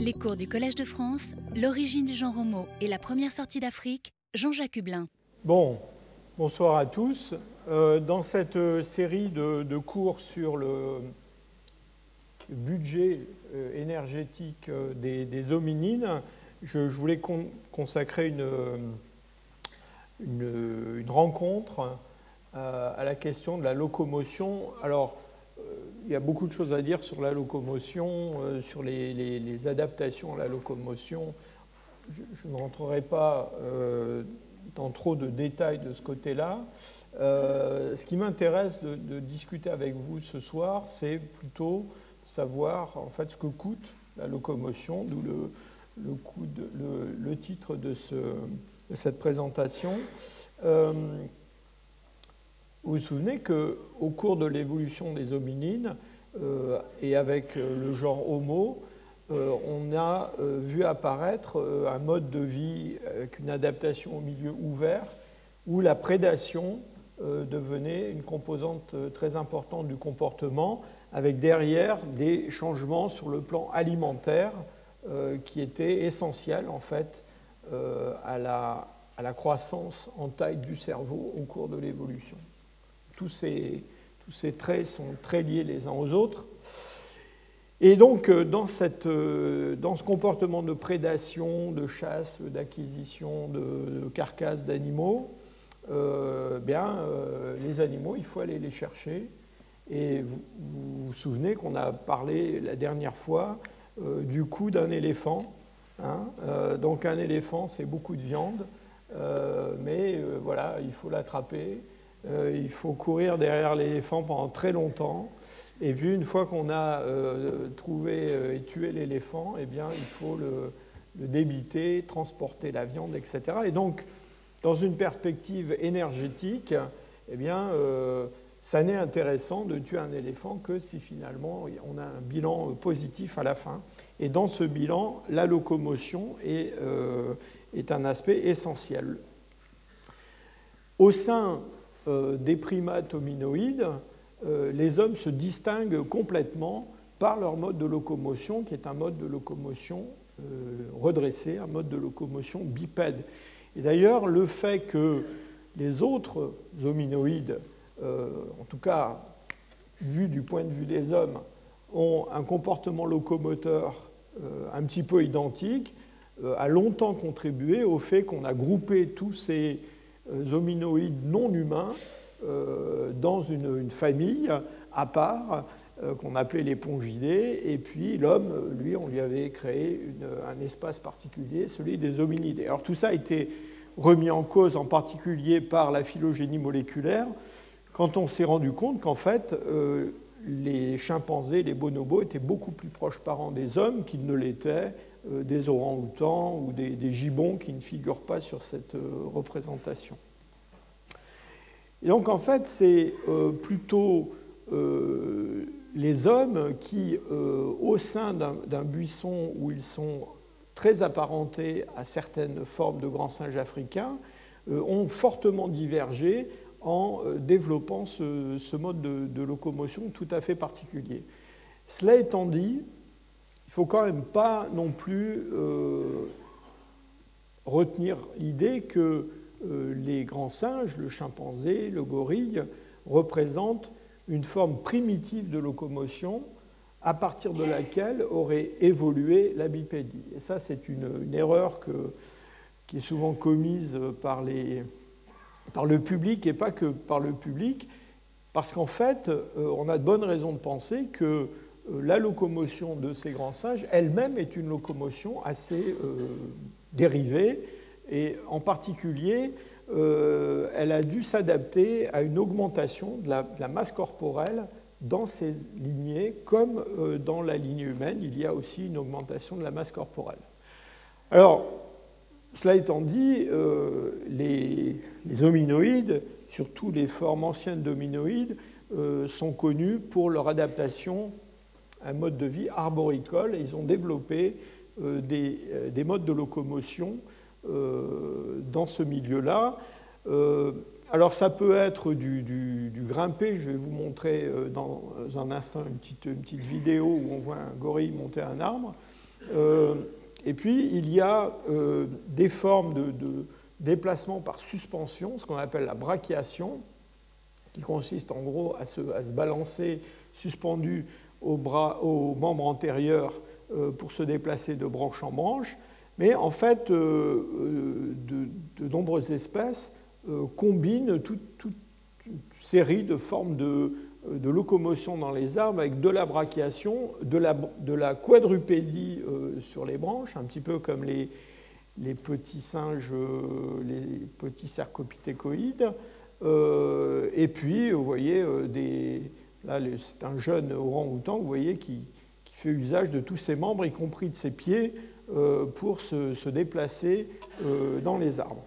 Les cours du Collège de France, l'origine du genre homo et la première sortie d'Afrique, Jean-Jacques Hublin. Bon, bonsoir à tous. Euh, dans cette euh, série de, cours sur le budget euh, énergétique des, hominines, je, voulais consacrer une, une, rencontre à la question de la locomotion. Alors, il y a beaucoup de choses à dire sur la locomotion, euh, sur les, adaptations à la locomotion. Je, ne rentrerai pas euh, dans trop de détails de ce côté-là. Euh, ce qui m'intéresse de, discuter avec vous ce soir, c'est plutôt savoir en fait ce que coûte la locomotion, d'où le, le, titre de, ce, de, cette présentation. Vous vous souvenez qu'au cours de l'évolution des hominines euh, et avec euh, le genre Homo, euh, on a vu apparaître un mode de vie avec une adaptation au milieu ouvert où la prédation devenait une composante très importante du comportement, avec derrière des changements sur le plan alimentaire qui étaient essentiels en fait à la croissance en taille du cerveau au cours de l'évolution tous ces, tous ces traits sont très liés les uns aux autres. Et donc, euh, dans, cette, euh, dans, ce comportement de prédation, de chasse, d'acquisition de, carcasses d'animaux, euh, bien, les animaux, il faut aller les chercher. Et vous vous, souvenez qu'on a parlé la dernière fois du coût d'un éléphant. Hein. donc, un éléphant, c'est beaucoup de viande, mais voilà, il faut l'attraper. Euh, il faut courir derrière l'éléphant pendant très longtemps. Et puis une fois qu'on a euh, trouvé euh, et tué l'éléphant, eh bien, il faut le, débiter, transporter la viande, etc. Et donc, dans une perspective énergétique, eh bien, ça n'est intéressant de tuer un éléphant que si finalement on a un bilan positif à la fin. Et dans ce bilan, la locomotion est, est un aspect essentiel. Au sein des primates hominoïdes, euh, les hommes se distinguent complètement par leur mode de locomotion, qui est un mode de locomotion euh, redressé, un mode de locomotion bipède. Et d'ailleurs, le fait que les autres hominoïdes, en tout cas vu du point de vue des hommes, ont un comportement locomoteur un petit peu identique, a longtemps contribué au fait qu'on a groupé tous ces euh, hominoïdes non humains euh, dans une, famille à part euh, qu'on appelait les pongidés, et puis l'homme, lui, on lui avait créé un espace particulier, celui des hominidés. Alors tout ça a été remis en cause en particulier par la phylogénie moléculaire, quand on s'est rendu compte qu'en fait, les chimpanzés, les bonobos étaient beaucoup plus proches parents des hommes qu'ils ne l'étaient euh, des orangs-outans ou des, gibbons qui ne figurent pas sur cette euh, représentation. Et donc en fait, c'est euh, plutôt les hommes qui, au sein d'un buisson où ils sont très apparentés à certaines formes de grands singes africains, ont fortement divergé en développant ce, mode de, locomotion tout à fait particulier. Cela étant dit, il ne faut quand même pas non plus euh, retenir l'idée que euh, les grands singes, le chimpanzé, le gorille, représentent une forme primitive de locomotion à partir de laquelle aurait évolué la bipédie. Et ça, c'est une, erreur qui est souvent commise par, le public et pas que par le public, parce qu'en fait, euh, on a de bonnes raisons de penser que la locomotion de ces grands singes elle-même est une locomotion assez euh, dérivée et en particulier euh, elle a dû s'adapter à une augmentation de la, masse corporelle dans ces lignées comme dans la lignée humaine il y a aussi une augmentation de la masse corporelle. Alors cela étant dit, les, les, hominoïdes, surtout les formes anciennes d'hominoïdes, sont connus pour leur adaptation un mode de vie arboricole et ils ont développé euh, euh, des, modes de locomotion euh, dans ce milieu-là. alors ça peut être du, grimper, je vais vous montrer dans un instant une petite, vidéo où on voit un gorille monter un arbre. et puis, il y a des formes de, déplacement par suspension, ce qu'on appelle la brachiation, qui consiste en gros à se balancer suspendu au, bras, au membre antérieur pour se déplacer de branche en branche. Mais en fait, de, de, nombreuses espèces combinent toute, toute série de formes de, locomotion dans les arbres avec de la brachiation, de la, de quadrupédie euh, sur les branches, un petit peu comme les, petits singes, euh, les petits cercopithécoïdes. Euh, et puis, vous voyez, des, là, c'est un jeune orang-outan, vous voyez, qui, fait usage de tous ses membres, y compris de ses pieds, pour se, déplacer dans les arbres.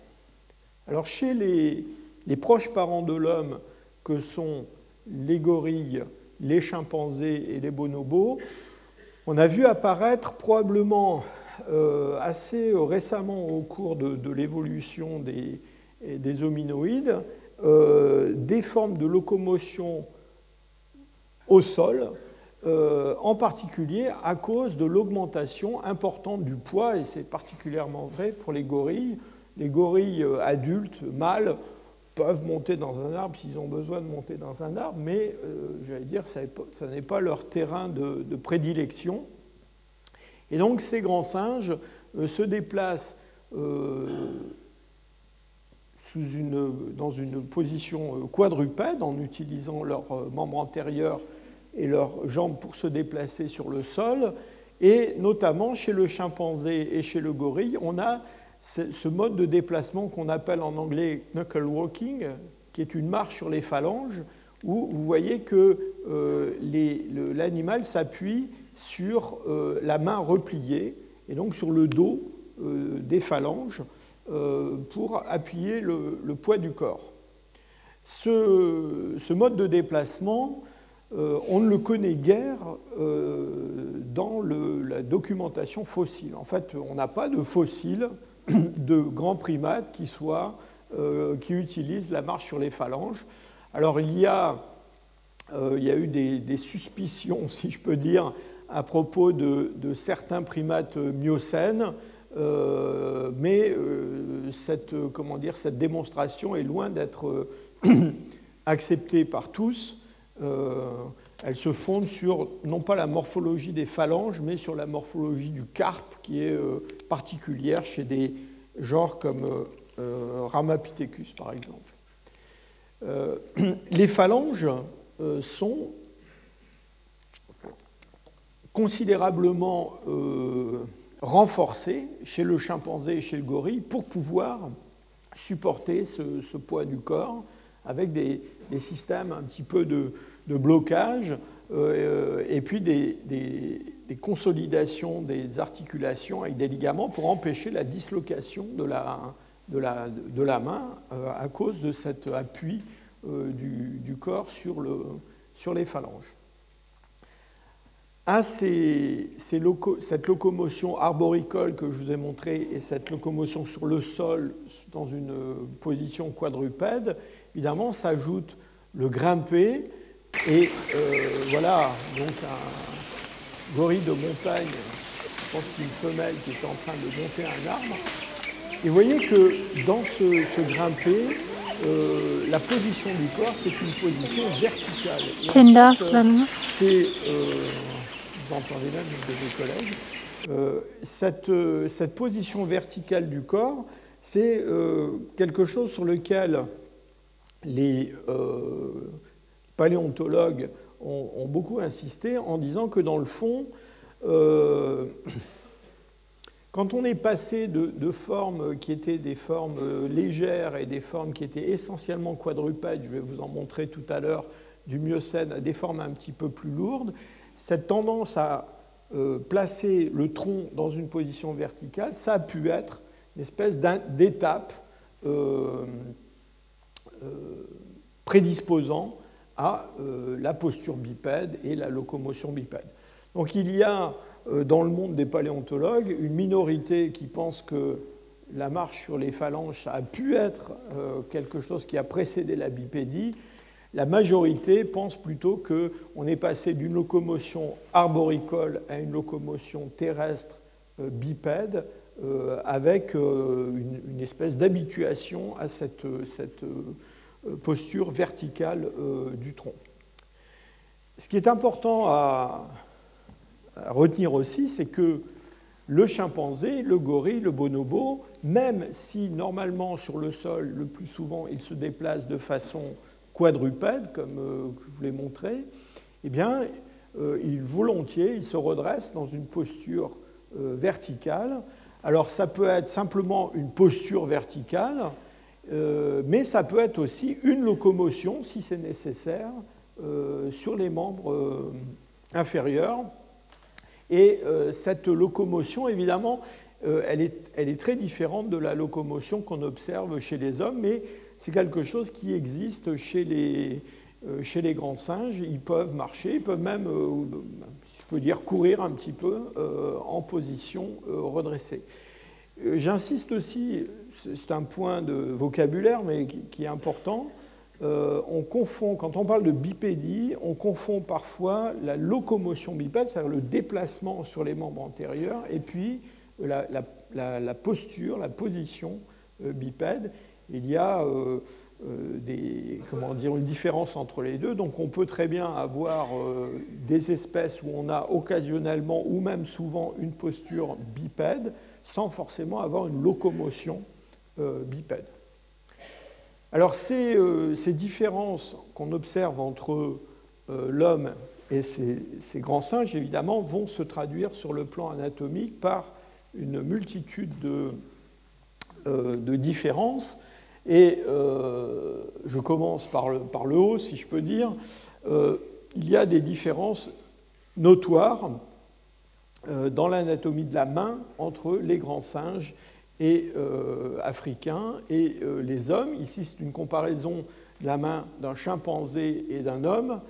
Alors, chez les, proches parents de l'homme, que sont les gorilles, les chimpanzés et les bonobos, on a vu apparaître probablement euh, assez récemment au cours de, l'évolution des, des, hominoïdes euh, des formes de locomotion au sol, euh, en particulier à cause de l'augmentation importante du poids, et c'est particulièrement vrai pour les gorilles. Les gorilles adultes, mâles, peuvent monter dans un arbre s'ils ont besoin de monter dans un arbre, mais euh, j'allais dire, ça, n'est pas leur terrain de, prédilection. Et donc ces grands singes euh, se déplacent euh, dans une position quadrupède en utilisant leurs membres antérieurs et leurs jambes pour se déplacer sur le sol. Et notamment chez le chimpanzé et chez le gorille, on a ce mode de déplacement qu'on appelle en anglais knuckle walking, qui est une marche sur les phalanges, où vous voyez que euh, l'animal s'appuie sur euh, la main repliée et donc sur le dos euh, des phalanges pour appuyer le, poids du corps. Ce, mode de déplacement, on ne le connaît guère dans la documentation fossile. En fait, on n'a pas de fossiles de grands primates qui, euh, utilisent la marche sur les phalanges. Alors il y a, euh, il y a eu des, suspicions, si je peux dire, à propos de, certains primates miocènes, euh, mais cette, comment dire, cette démonstration est loin d'être acceptée par tous elle se fonde sur non pas la morphologie des phalanges, mais sur la morphologie du carpe, qui est euh, particulière chez des genres comme euh, euh, Ramapithecus, par exemple. les phalanges sont considérablement renforcées chez le chimpanzé et chez le gorille pour pouvoir supporter ce, poids du corps avec des systèmes un petit peu de, blocage euh, et puis des, consolidations des articulations avec des ligaments pour empêcher la dislocation de la, main euh, à cause de cet appui euh, du, corps sur les phalanges. À ces, cette locomotion arboricole que je vous ai montrée et cette locomotion sur le sol dans une position quadrupède, évidemment s'ajoute le grimper, et euh, voilà, donc un gorille de montagne, je pense qu'une femelle qui est en train de monter un arbre. Et vous voyez que dans ce, ce grimper, euh, la position du corps, c'est une position verticale. Euh, entendez même de mes collègues, cette, cette, position verticale du corps, c'est quelque chose sur lequel les paléontologues ont, beaucoup insisté en disant que dans le fond, euh, quand on est passé de, formes qui étaient des formes légères et des formes qui étaient essentiellement quadrupèdes, je vais vous en montrer tout à l'heure, du Miocène à des formes un petit peu plus lourdes, cette tendance à euh, placer le tronc dans une position verticale, ça a pu être une espèce d'étape euh, prédisposant à euh, la posture bipède et la locomotion bipède. Donc il y a euh, dans le monde des paléontologues une minorité qui pense que la marche sur les phalanges a pu être euh, quelque chose qui a précédé la bipédie. La majorité pense plutôt qu'on est passé d'une locomotion arboricole à une locomotion terrestre bipède avec une, espèce d'habituation à cette, posture verticale du tronc. Ce qui est important à retenir aussi, c'est que le chimpanzé, le gorille, le bonobo, même si normalement sur le sol, le plus souvent, il se déplace de façon quadrupède, comme euh, je vous l'ai montré, eh bien, euh, il volontiers, il se redresse dans une posture euh, verticale. Alors, ça peut être simplement une posture verticale, mais ça peut être aussi une locomotion, si c'est nécessaire, sur les membres inférieurs et cette locomotion, évidemment, euh, elle est, très différente de la locomotion qu'on observe chez les hommes, mais c'est quelque chose qui existe chez les, euh, chez les grands singes. Ils peuvent marcher, ils peuvent même, je peux dire, courir un petit peu en position redressée. J'insiste aussi, c'est un point de vocabulaire, mais qui est important, euh, on confond, quand on parle de bipédie, on confond parfois la locomotion bipède, c'est-à-dire le déplacement sur les membres antérieurs, et puis la, posture, la position euh, bipède. Il y a euh, des, comment dire, une différence entre les deux, donc on peut très bien avoir des espèces où on a occasionnellement ou même souvent une posture bipède sans forcément avoir une locomotion bipède. Alors euh, ces, différences qu'on observe entre euh, l'homme et ces, grands singes, évidemment, vont se traduire sur le plan anatomique par une multitude de, euh, différences. Et je commence par le, haut, si je peux dire. il y a des différences notoires dans l'anatomie de la main entre les grands singes et euh, africains et euh, les hommes. Ici, c'est une comparaison de la main d'un chimpanzé et d'un homme.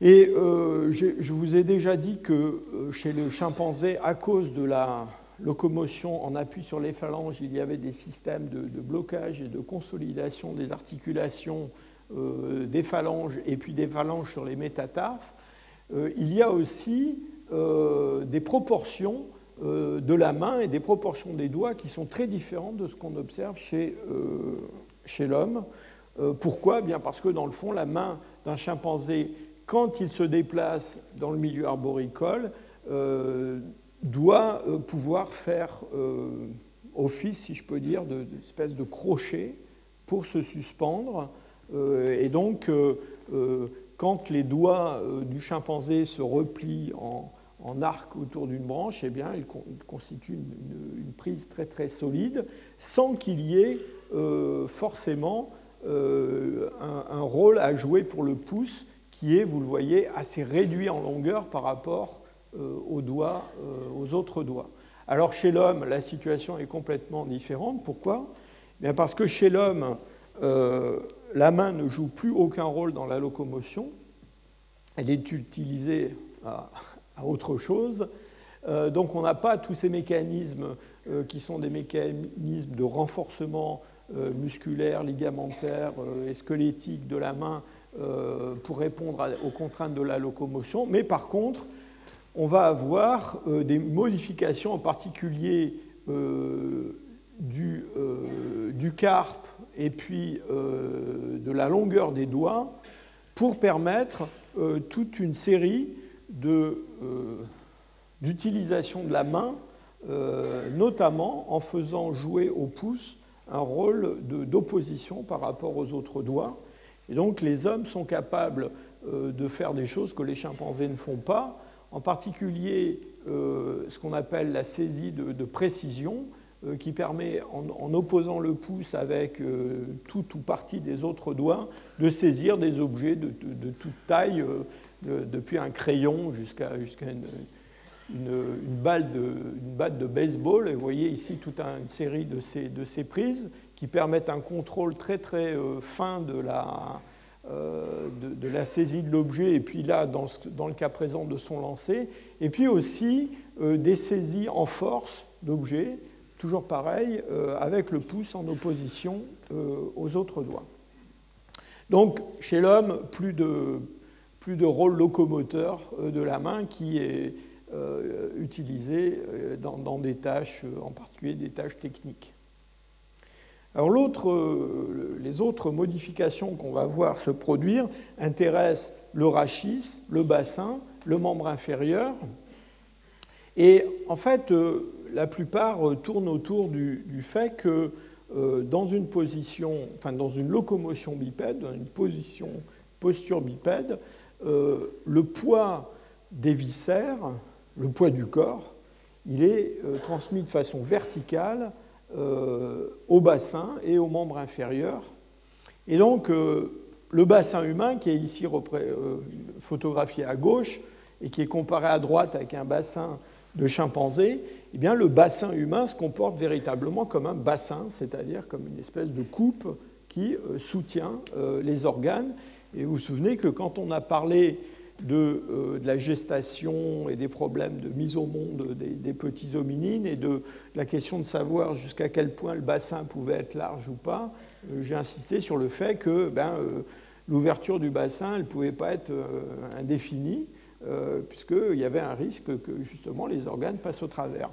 Et euh, je vous ai déjà dit que chez le chimpanzé, à cause de la locomotion en appui sur les phalanges, il y avait des systèmes de, blocage et de consolidation des articulations des phalanges et puis des phalanges sur les métatarses. il y a aussi des proportions euh, de la main et des proportions des doigts qui sont très différentes de ce qu'on observe chez, euh, chez l'homme. Euh, pourquoi? Bien parce que dans le fond, la main d'un chimpanzé, quand il se déplace dans le milieu arboricole, doit pouvoir faire office, si je peux dire, d'espèce de, de crochet pour se suspendre. et donc, quand les doigts du chimpanzé se replient en, en arc autour d'une branche, eh bien, il, constitue une, prise très très solide, sans qu'il y ait euh, forcément euh, un, rôle à jouer pour le pouce, qui est, vous le voyez, assez réduit en longueur par rapport euh, aux doigts, aux autres doigts. Alors chez l'homme, la situation est complètement différente. Pourquoi? Eh Parce que chez l'homme, la main ne joue plus aucun rôle dans la locomotion. Elle est utilisée à, autre chose. Euh, donc on n'a pas tous ces mécanismes euh, qui sont des mécanismes de renforcement euh, musculaire, ligamentaire et squelettique de la main pour répondre aux contraintes de la locomotion, mais par contre, on va avoir des modifications en particulier du, du, carpe et puis de la longueur des doigts pour permettre toute une série euh, d'utilisation de, la main, euh, notamment en faisant jouer au pouce un rôle d'opposition par rapport aux autres doigts. Et donc les hommes sont capables euh, de faire des choses que les chimpanzés ne font pas, en particulier ce qu'on appelle la saisie de, précision, qui permet, en, opposant le pouce avec tout ou partie des autres doigts, de saisir des objets de, toute taille depuis un crayon jusqu'à une, balle de, batte de baseball. Et vous voyez ici toute une série de ces, de ces prises qui permettent un contrôle très très euh, fin de la, euh, de, la saisie de l'objet, et puis là, dans, le cas présent, de son lancer. Et puis aussi euh, des saisies en force d'objets, toujours pareil, avec le pouce en opposition aux autres doigts. Donc, chez l'homme, plus de, rôle locomoteur euh, de la main qui est utilisés dans, des tâches, en particulier des tâches techniques. Alors les autres modifications qu'on va voir se produire intéressent le rachis, le bassin, le membre inférieur. Et en fait, la plupart tournent autour du, fait que dans une position, enfin dans une locomotion bipède, dans une position posture bipède, euh, le poids des viscères, le poids du corps, il est euh, transmis de façon verticale euh, au bassin et aux membres inférieurs. Et donc, le bassin humain, qui est ici photographié à gauche et qui est comparé à droite avec un bassin de chimpanzé, eh bien, le bassin humain se comporte véritablement comme un bassin, c'est-à-dire comme une espèce de coupe qui soutient les organes et vous vous souvenez que quand on a parlé de, euh, la gestation et des problèmes de mise au monde des, petits hominines et de la question de savoir jusqu'à quel point le bassin pouvait être large ou pas, euh, j'ai insisté sur le fait que ben, euh, l'ouverture du bassin ne pouvait pas être indéfinie, puisqu'il y avait un risque que justement les organes passent au travers.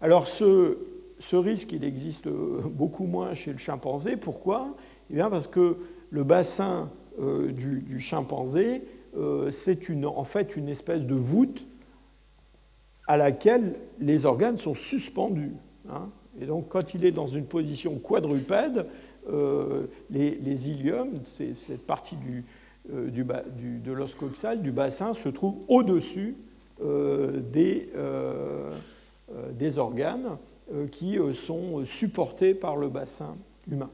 Alors ce, ce risque, il existe beaucoup moins chez le chimpanzé. Pourquoi? Eh bien Parce que le bassin du, chimpanzé, euh, c'est en fait une espèce de voûte à laquelle les organes sont suspendus. Hein. Et donc, quand il est dans une position quadrupède, euh, les, iliums, cette partie du, de l'os coxal, du bassin, se trouve au-dessus des, des, organes qui sont supportés par le bassin humain.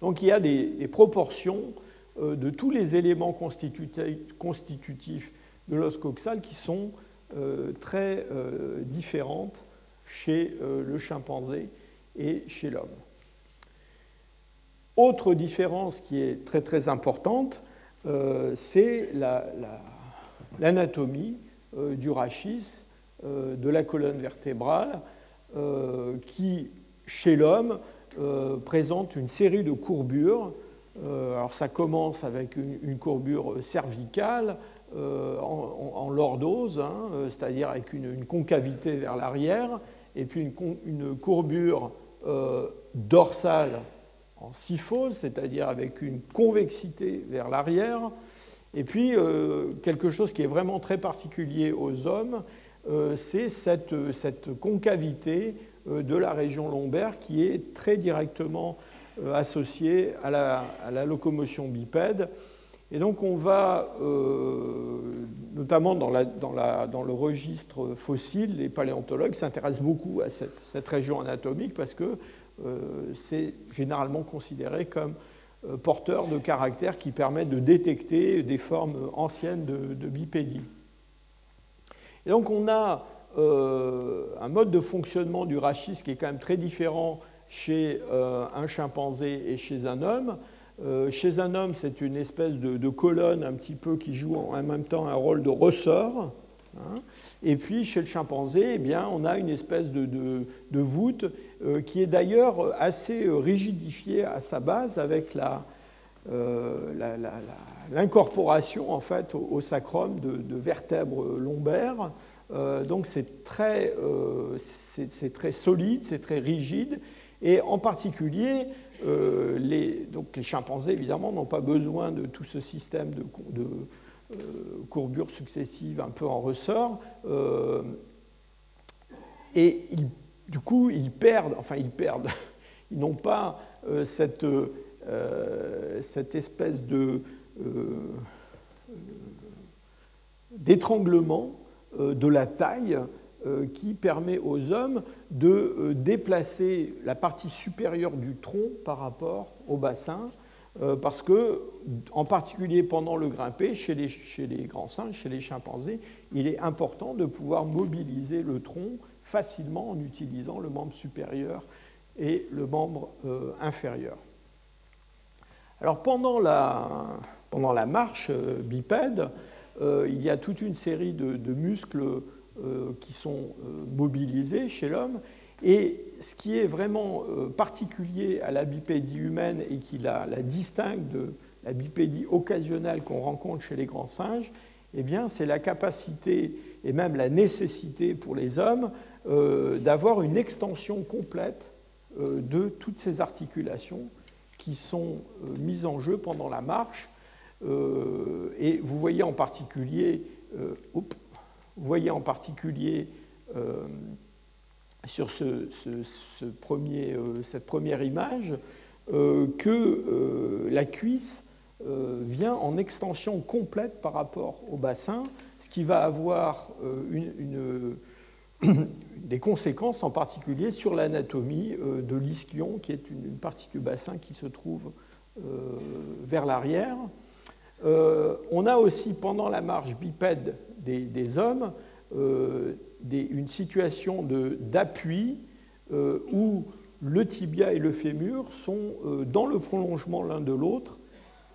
Donc il y a des, proportions euh, de tous les éléments constitutifs de l'os coxal qui sont euh, très euh, différentes chez le chimpanzé et chez l'homme. Autre différence qui est très très importante, c'est l'anatomie du rachis, de la colonne vertébrale, qui chez l'homme euh, présente une série de courbures. Euh, alors ça commence avec une, courbure cervicale euh, en, lordose, hein, c'est-à-dire avec une, concavité vers l'arrière, et puis une, courbure dorsale en syphose, c'est-à-dire avec une convexité vers l'arrière, et puis quelque chose qui est vraiment très particulier aux hommes, c'est cette, concavité euh, de la région lombaire qui est très directement euh, associée à la, locomotion bipède. Et donc on va, euh, notamment dans, le registre fossile, les paléontologues s'intéressent beaucoup à cette, région anatomique parce que c'est généralement considéré comme porteur de caractères qui permet de détecter des formes anciennes de, bipédie. Et donc on a euh, un mode de fonctionnement du rachis qui est quand même très différent chez euh, un chimpanzé et chez un homme. Euh, chez un homme, c'est une espèce de, colonne un petit peu qui joue en même temps un rôle de ressort. Hein. Et puis chez le chimpanzé, eh bien, on a une espèce de, voûte qui est d'ailleurs assez rigidifiée à sa base avec l'incorporation en fait au, sacrum de, vertèbres lombaires euh, donc c'est très, euh, très, solide, c'est très rigide. Et en particulier, euh, les, donc les chimpanzés, évidemment, n'ont pas besoin de tout ce système de, de courbures successives un peu en ressort. et du coup, ils perdent, enfin ils perdent, ils n'ont pas cette, cette, espèce de d'étranglement euh, de la taille euh, qui permet aux hommes de euh, déplacer la partie supérieure du tronc par rapport au bassin, parce que, en particulier pendant le grimpé, chez les, chez les, grands singes, chez les chimpanzés, il est important de pouvoir mobiliser le tronc facilement en utilisant le membre supérieur et le membre inférieur. Alors pendant la, pendant la marche bipède, euh, il y a toute une série de, muscles euh, qui sont euh, mobilisés chez l'homme. Et ce qui est vraiment particulier à la bipédie humaine et qui la, distingue de la bipédie occasionnelle qu'on rencontre chez les grands singes, eh bien, c'est la capacité et même la nécessité pour les hommes d'avoir une extension complète de toutes ces articulations qui sont mises en jeu pendant la marche. et vous voyez en particulier, vous voyez en particulier sur ce, premier, cette première image que la cuisse euh, vient en extension complète par rapport au bassin, ce qui va avoir euh, des conséquences en particulier sur l'anatomie euh, de l'ischion, qui est une, partie du bassin qui se trouve vers l'arrière. On a aussi, pendant la marche bipède des, hommes, une situation d'appui où le tibia et le fémur sont dans le prolongement l'un de l'autre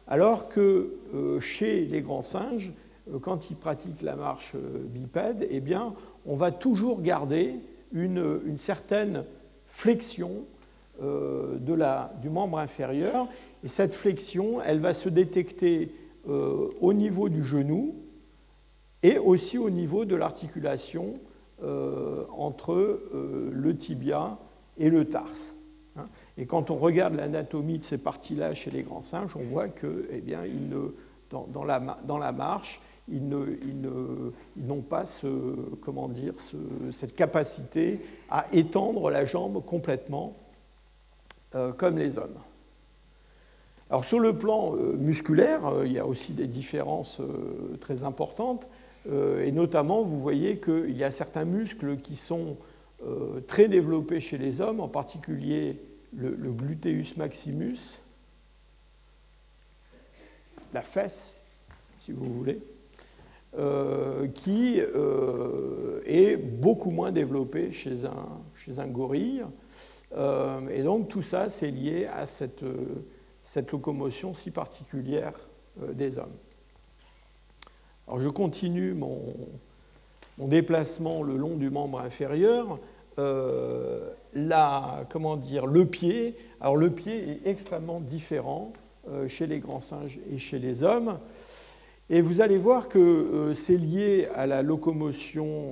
alors que euh, chez les grands singes, euh, quand ils pratiquent la marche euh, bipède, eh bien, on va toujours garder une, certaine flexion du membre inférieur. Et cette flexion, elle va se détecter au niveau du genou et aussi au niveau de l'articulation entre le tibia et le tarse. Et quand on regarde l'anatomie de ces parties-là chez les grands singes, on voit que, eh bien, dans, la, marche, ils n'ont pas comment dire, cette capacité à étendre la jambe complètement euh, comme les hommes. Alors sur le plan euh, musculaire, euh, il y a aussi des différences très importantes, et notamment vous voyez qu'il y a certains muscles qui sont très développés chez les hommes, en particulier le, gluteus maximus, la fesse, si vous voulez, euh, qui euh, est beaucoup moins développé chez un, gorille. Euh, et donc tout ça, c'est lié à cette, cette, locomotion si particulière des hommes. Alors je continue mon, déplacement le long du membre inférieur. Euh, la, comment dire, le pied. Alors le pied est extrêmement différent euh, chez les grands singes et chez les hommes. Et vous allez voir que euh, c'est lié à la locomotion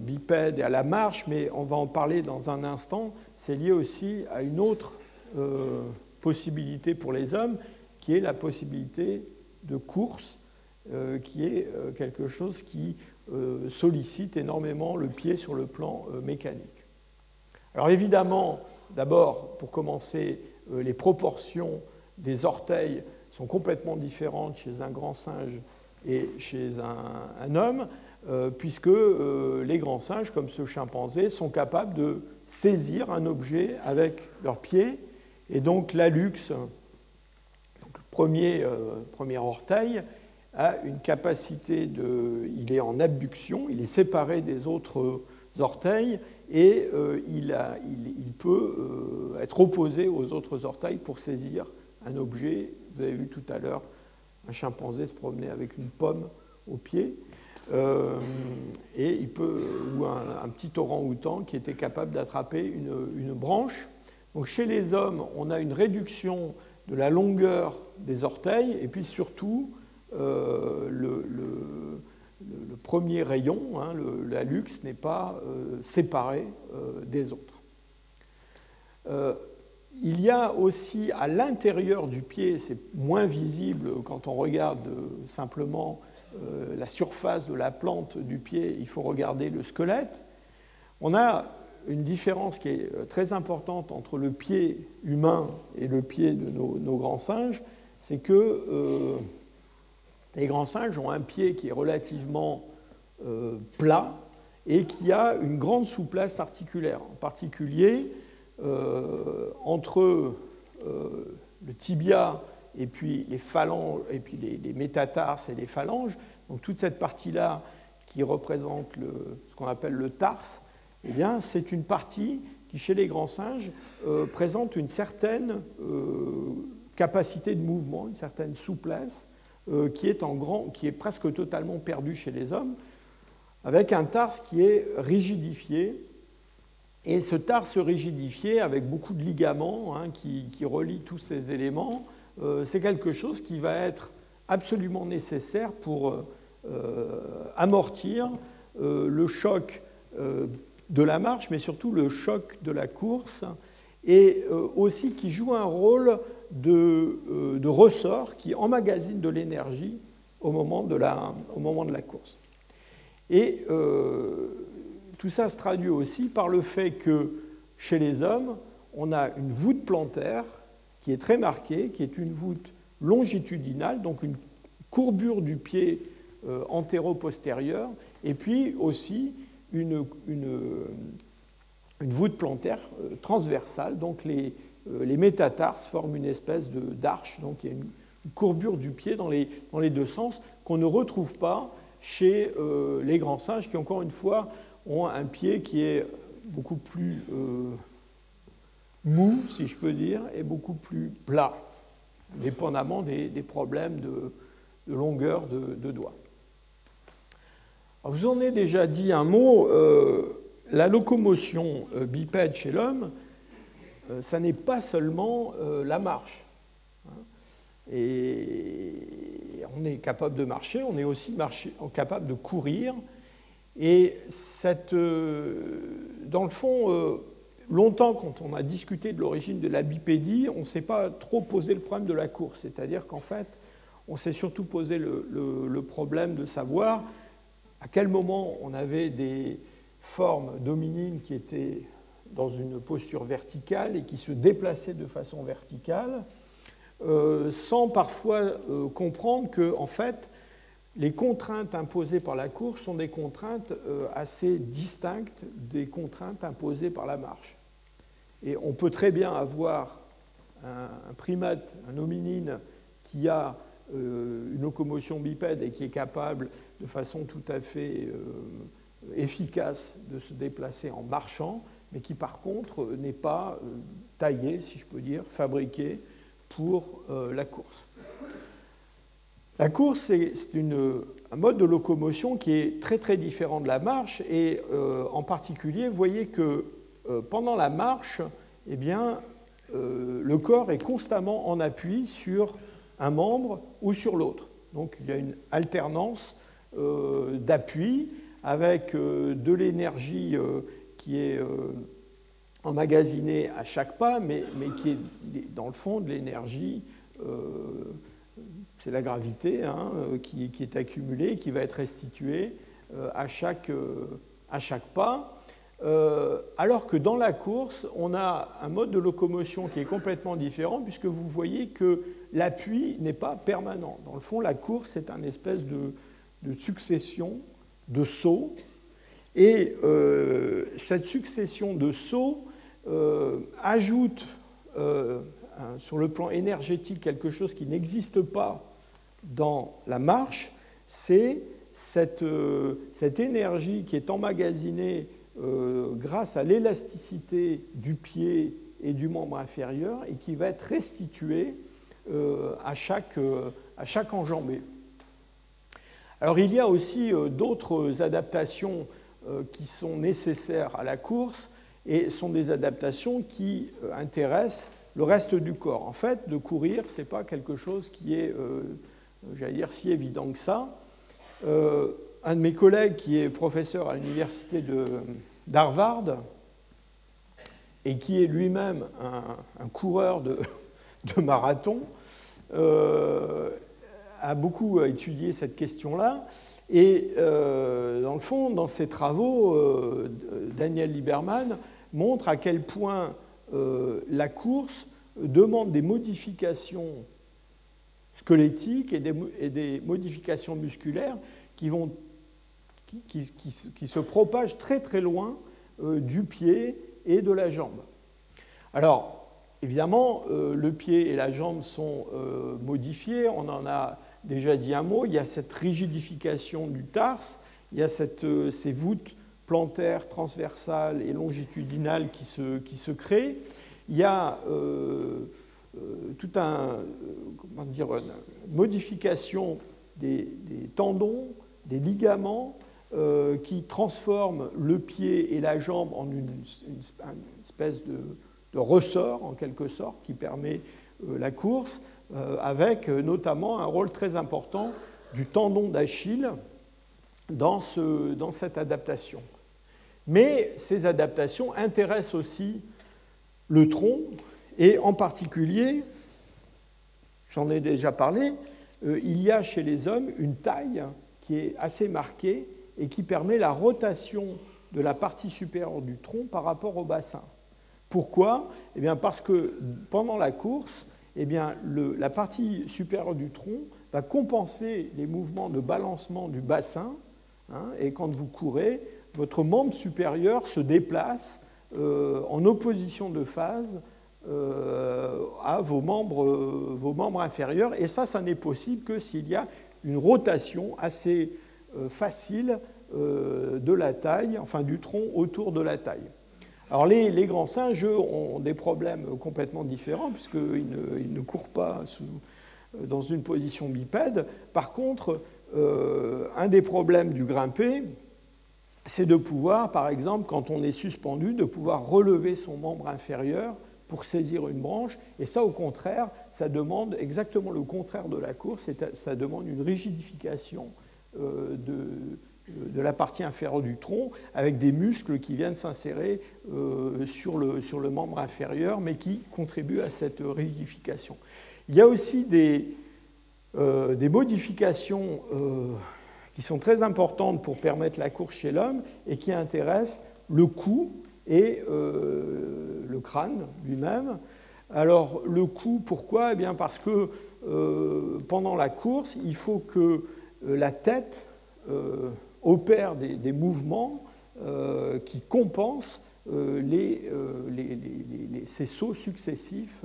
bipède et à la marche, mais on va en parler dans un instant. C'est lié aussi à une autre possibilité pour les hommes, qui est la possibilité de course, qui est quelque chose qui sollicite énormément le pied sur le plan mécanique. Alors évidemment, d'abord, pour commencer, euh, les proportions des orteils sont complètement différentes chez un grand singe et chez un, homme, euh, puisque euh, les grands singes, comme ce chimpanzé, sont capables de saisir un objet avec leurs pieds. Et donc l'alux, le premier, premier orteil, a une capacité de... Il est en abduction, il est séparé des autres orteils et euh, il, peut euh, être opposé aux autres orteils pour saisir un objet. Vous avez vu tout à l'heure un chimpanzé se promener avec une pomme au pied. Euh, et il peut, ou un, petit orang-outan qui était capable d'attraper une, branche. Donc chez les hommes, on a une réduction de la longueur des orteils et puis surtout le le, premier rayon, hein, la luxe, n'est pas euh, séparé euh, des autres. Euh, il y a aussi à l'intérieur du pied, c'est moins visible quand on regarde simplement la surface de la plante du pied, il faut regarder le squelette. On a une différence qui est très importante entre le pied humain et le pied de nos, grands singes, c'est que les grands singes ont un pied qui est relativement euh, plat et qui a une grande souplesse articulaire, en particulier euh, entre euh, le tibia et puis les phalanges, et puis les, métatarses et les phalanges. Donc toute cette partie-là qui représente ce qu'on appelle le tarse, eh bien c'est une partie qui chez les grands singes présente une certaine capacité de mouvement, une certaine souplesse euh, qui, est en grand, qui est presque totalement perdu chez les hommes, avec un tarse qui est rigidifié. Et ce tarse rigidifié, avec beaucoup de ligaments hein, qui, qui, relient tous ces éléments, euh, c'est quelque chose qui va être absolument nécessaire pour euh, amortir le choc de la marche, mais surtout le choc de la course, et aussi qui joue un rôle de, de ressort qui emmagasine de l'énergie au, moment de la, au moment de la course. Et tout ça se traduit aussi par le fait que chez les hommes, on a une voûte plantaire qui est très marquée, qui est une voûte longitudinale, donc une courbure du pied euh, antéro-postérieur, et puis aussi une, voûte plantaire euh, transversale, donc les, euh, les, métatarses forment une espèce d'arche, donc il y a une, courbure du pied dans les, dans les deux sens qu'on ne retrouve pas chez les grands singes qui, encore une fois, ont un pied qui est beaucoup plus mou, si je peux dire, et beaucoup plus plat, dépendamment des, problèmes de, longueur de, doigts. Je vous en ai déjà dit un mot. Euh, la locomotion euh, bipède chez l'homme, euh, ça n'est pas seulement la marche. Hein. Et on est capable de marcher, on est aussi capable de courir. Et cette, dans le fond, longtemps, quand on a discuté de l'origine de la bipédie, on ne s'est pas trop posé le problème de la course. C'est-à-dire qu'en fait, on s'est surtout posé le, problème de savoir à quel moment on avait des formes dominines qui étaient dans une posture verticale et qui se déplaçaient de façon verticale, euh, sans parfois euh, comprendre que, en fait, les contraintes imposées par la course sont des contraintes euh, assez distinctes des contraintes imposées par la marche. Et on peut très bien avoir un, primate, un hominine, qui a une locomotion bipède et qui est capable de façon tout à fait euh, efficace de se déplacer en marchant, mais qui par contre n'est pas taillé, si je peux dire, fabriqué pour la course. La course, c'est un mode de locomotion qui est très très différent de la marche et euh, en particulier, vous voyez que euh, pendant la marche, eh bien, euh, le corps est constamment en appui sur un membre ou sur l'autre. Donc il y a une alternance d'appui avec de l'énergie qui est emmagasinée à chaque pas, mais, qui est dans le fond de l'énergie c'est la gravité hein, euh, qui, est accumulée, qui va être restituée euh, à chaque, euh, à chaque pas. alors que dans la course, on a un mode de locomotion qui est complètement différent, puisque vous voyez que l'appui n'est pas permanent. Dans le fond, la course est une espèce de, succession de sauts, et cette succession de sauts ajoute sur le plan énergétique quelque chose qui n'existe pas dans la marche, c'est cette, euh, énergie qui est emmagasinée euh, grâce à l'élasticité du pied et du membre inférieur et qui va être restituée euh, à chaque enjambée. Alors il y a aussi d'autres adaptations qui sont nécessaires à la course et sont des adaptations qui intéressent le reste du corps. En fait, de courir, ce n'est pas quelque chose qui est j'allais dire, si évident que ça. Euh, un de mes collègues qui est professeur à l'université d'Harvard et qui est lui-même un, coureur de, marathon, euh, a beaucoup étudié cette question-là. Et euh, dans le fond, dans ses travaux, Daniel Lieberman montre à quel point la course demande des modifications squelettiques et des, modifications musculaires qui, vont, qui, qui, se propagent très très loin euh, du pied et de la jambe. Alors, évidemment, euh, le pied et la jambe sont euh, modifiés, on en a déjà dit un mot, il y a cette rigidification du tarse, il y a cette, ces voûtes plantaires, transversales et longitudinales qui se, créent, il y a euh, un, euh, dire, une modification des, tendons, des ligaments, euh, qui transforment le pied et la jambe en une, espèce de, ressort, en quelque sorte, qui permet la course, avec notamment un rôle très important du tendon d'Achille, dans cette adaptation. Mais ces adaptations intéressent aussi le tronc, et en particulier, j'en ai déjà parlé, euh, il y a chez les hommes une taille qui est assez marquée et qui permet la rotation de la partie supérieure du tronc par rapport au bassin. Pourquoi? Eh bien Parce que pendant la course, eh bien, la partie supérieure du tronc va compenser les mouvements de balancement du bassin, hein, et quand vous courez, votre membre supérieur se déplace euh, en opposition de phase euh, à vos membres, euh, vos membres inférieurs, et ça, ça n'est possible que s'il y a une rotation assez facile de la taille, enfin du tronc autour de la taille. Alors les, grands singes, ont des problèmes complètement différents, puisqu'ils ne, ne courent pas dans une position bipède. Par contre, euh, un des problèmes du grimper, c'est de pouvoir, par exemple, quand on est suspendu, de pouvoir relever son membre inférieur pour saisir une branche. Et ça, au contraire, ça demande exactement le contraire de la course, ça demande une rigidification euh, de, de la partie inférieure du tronc avec des muscles qui viennent s'insérer euh, sur, le, sur le membre inférieur mais qui contribuent à cette rigidification. Il y a aussi des, euh, des modifications euh, qui sont très importantes pour permettre la course chez l'homme et qui intéressent le cou et le crâne lui-même. Alors le cou, pourquoi? Eh bien Parce que pendant la course, il faut que la tête opère des, mouvements euh, qui compensent euh, euh, les, ces sauts successifs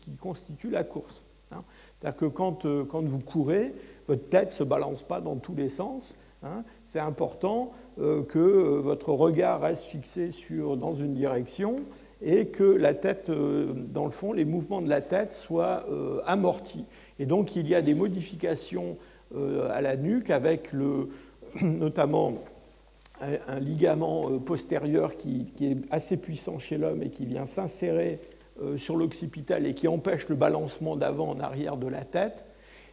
qui, constituent la course. Hein. C'est-à-dire que quand, quand, vous courez, votre tête ne se balance pas dans tous les sens. Hein. C'est important que votre regard reste fixé sur, dans une direction et que la tête, dans le fond, les mouvements de la tête soient amortis. Et donc il y a des modifications à la nuque avec le, notamment un, ligament euh, postérieur qui, est assez puissant chez l'homme et qui vient s'insérer euh, sur l'occipital et qui empêche le balancement d'avant en arrière de la tête.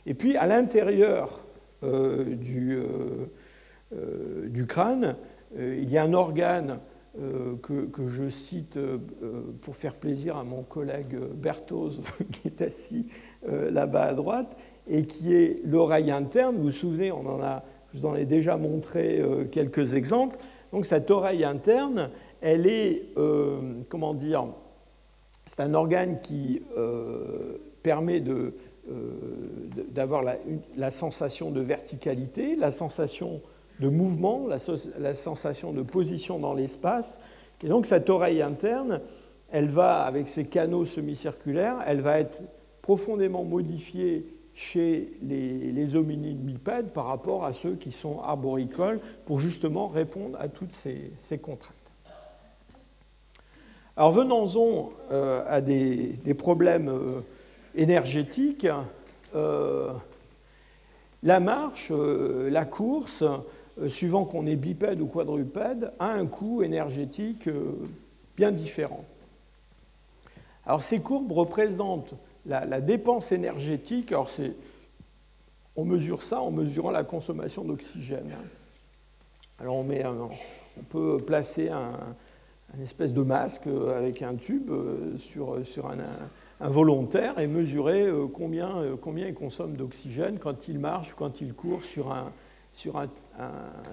Et puis à l'intérieur euh, du, crâne, il y a un organe que, que, je cite pour faire plaisir à mon collègue Berthoz qui est assis là-bas à droite et qui est l'oreille interne. Vous vous souvenez, on en a je vous en ai déjà montré euh, quelques exemples. Donc cette oreille interne, elle est, euh, comment dire, c'est un organe qui euh, permet d'avoir la, sensation de verticalité, la sensation de mouvement, la sensation de position dans l'espace. Et donc cette oreille interne, elle va, avec ses canaux semi-circulaires, elle va être profondément modifiée chez les, hominines bipèdes par rapport à ceux qui sont arboricoles pour justement répondre à toutes ces, contraintes. Alors venons-en euh, à des, problèmes euh, énergétiques. Euh, la marche, la course, suivant qu'on est bipède ou quadrupède, a un coût énergétique bien différent. Alors ces courbes représentent la, dépense énergétique, alors on mesure ça en mesurant la consommation d'oxygène. Alors on, peut placer un, espèce de masque avec un tube euh, sur, sur un, volontaire et mesurer euh, combien, euh, combien il consomme d'oxygène quand il marche, quand il court sur un, sur un,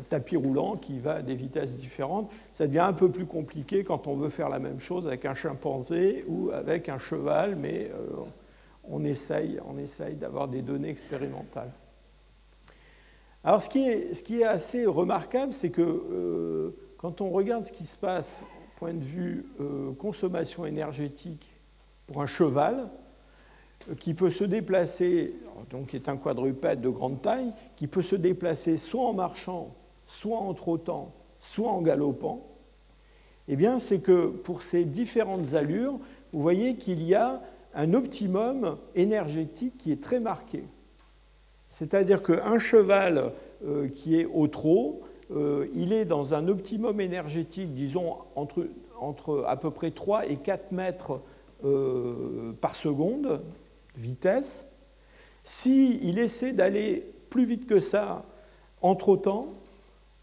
tapis roulant qui va à des vitesses différentes. Ça devient un peu plus compliqué quand on veut faire la même chose avec un chimpanzé ou avec un cheval, mais on essaye, d'avoir des données expérimentales. Alors ce qui est, assez remarquable, c'est que euh, quand on regarde ce qui se passe point de vue euh, consommation énergétique pour un cheval, euh, qui peut se déplacer, donc qui est un quadrupède de grande taille, qui peut se déplacer soit en marchant, soit en trottant, soit en galopant, eh bien c'est que pour ces différentes allures, vous voyez qu'il y a un optimum énergétique qui est très marqué. C'est-à-dire qu'un cheval euh, qui est au trot, euh, il est dans un optimum énergétique, disons, entre, à peu près 3 et 4 mètres euh, par seconde de vitesse. S'il essaie d'aller plus vite que ça en trottant,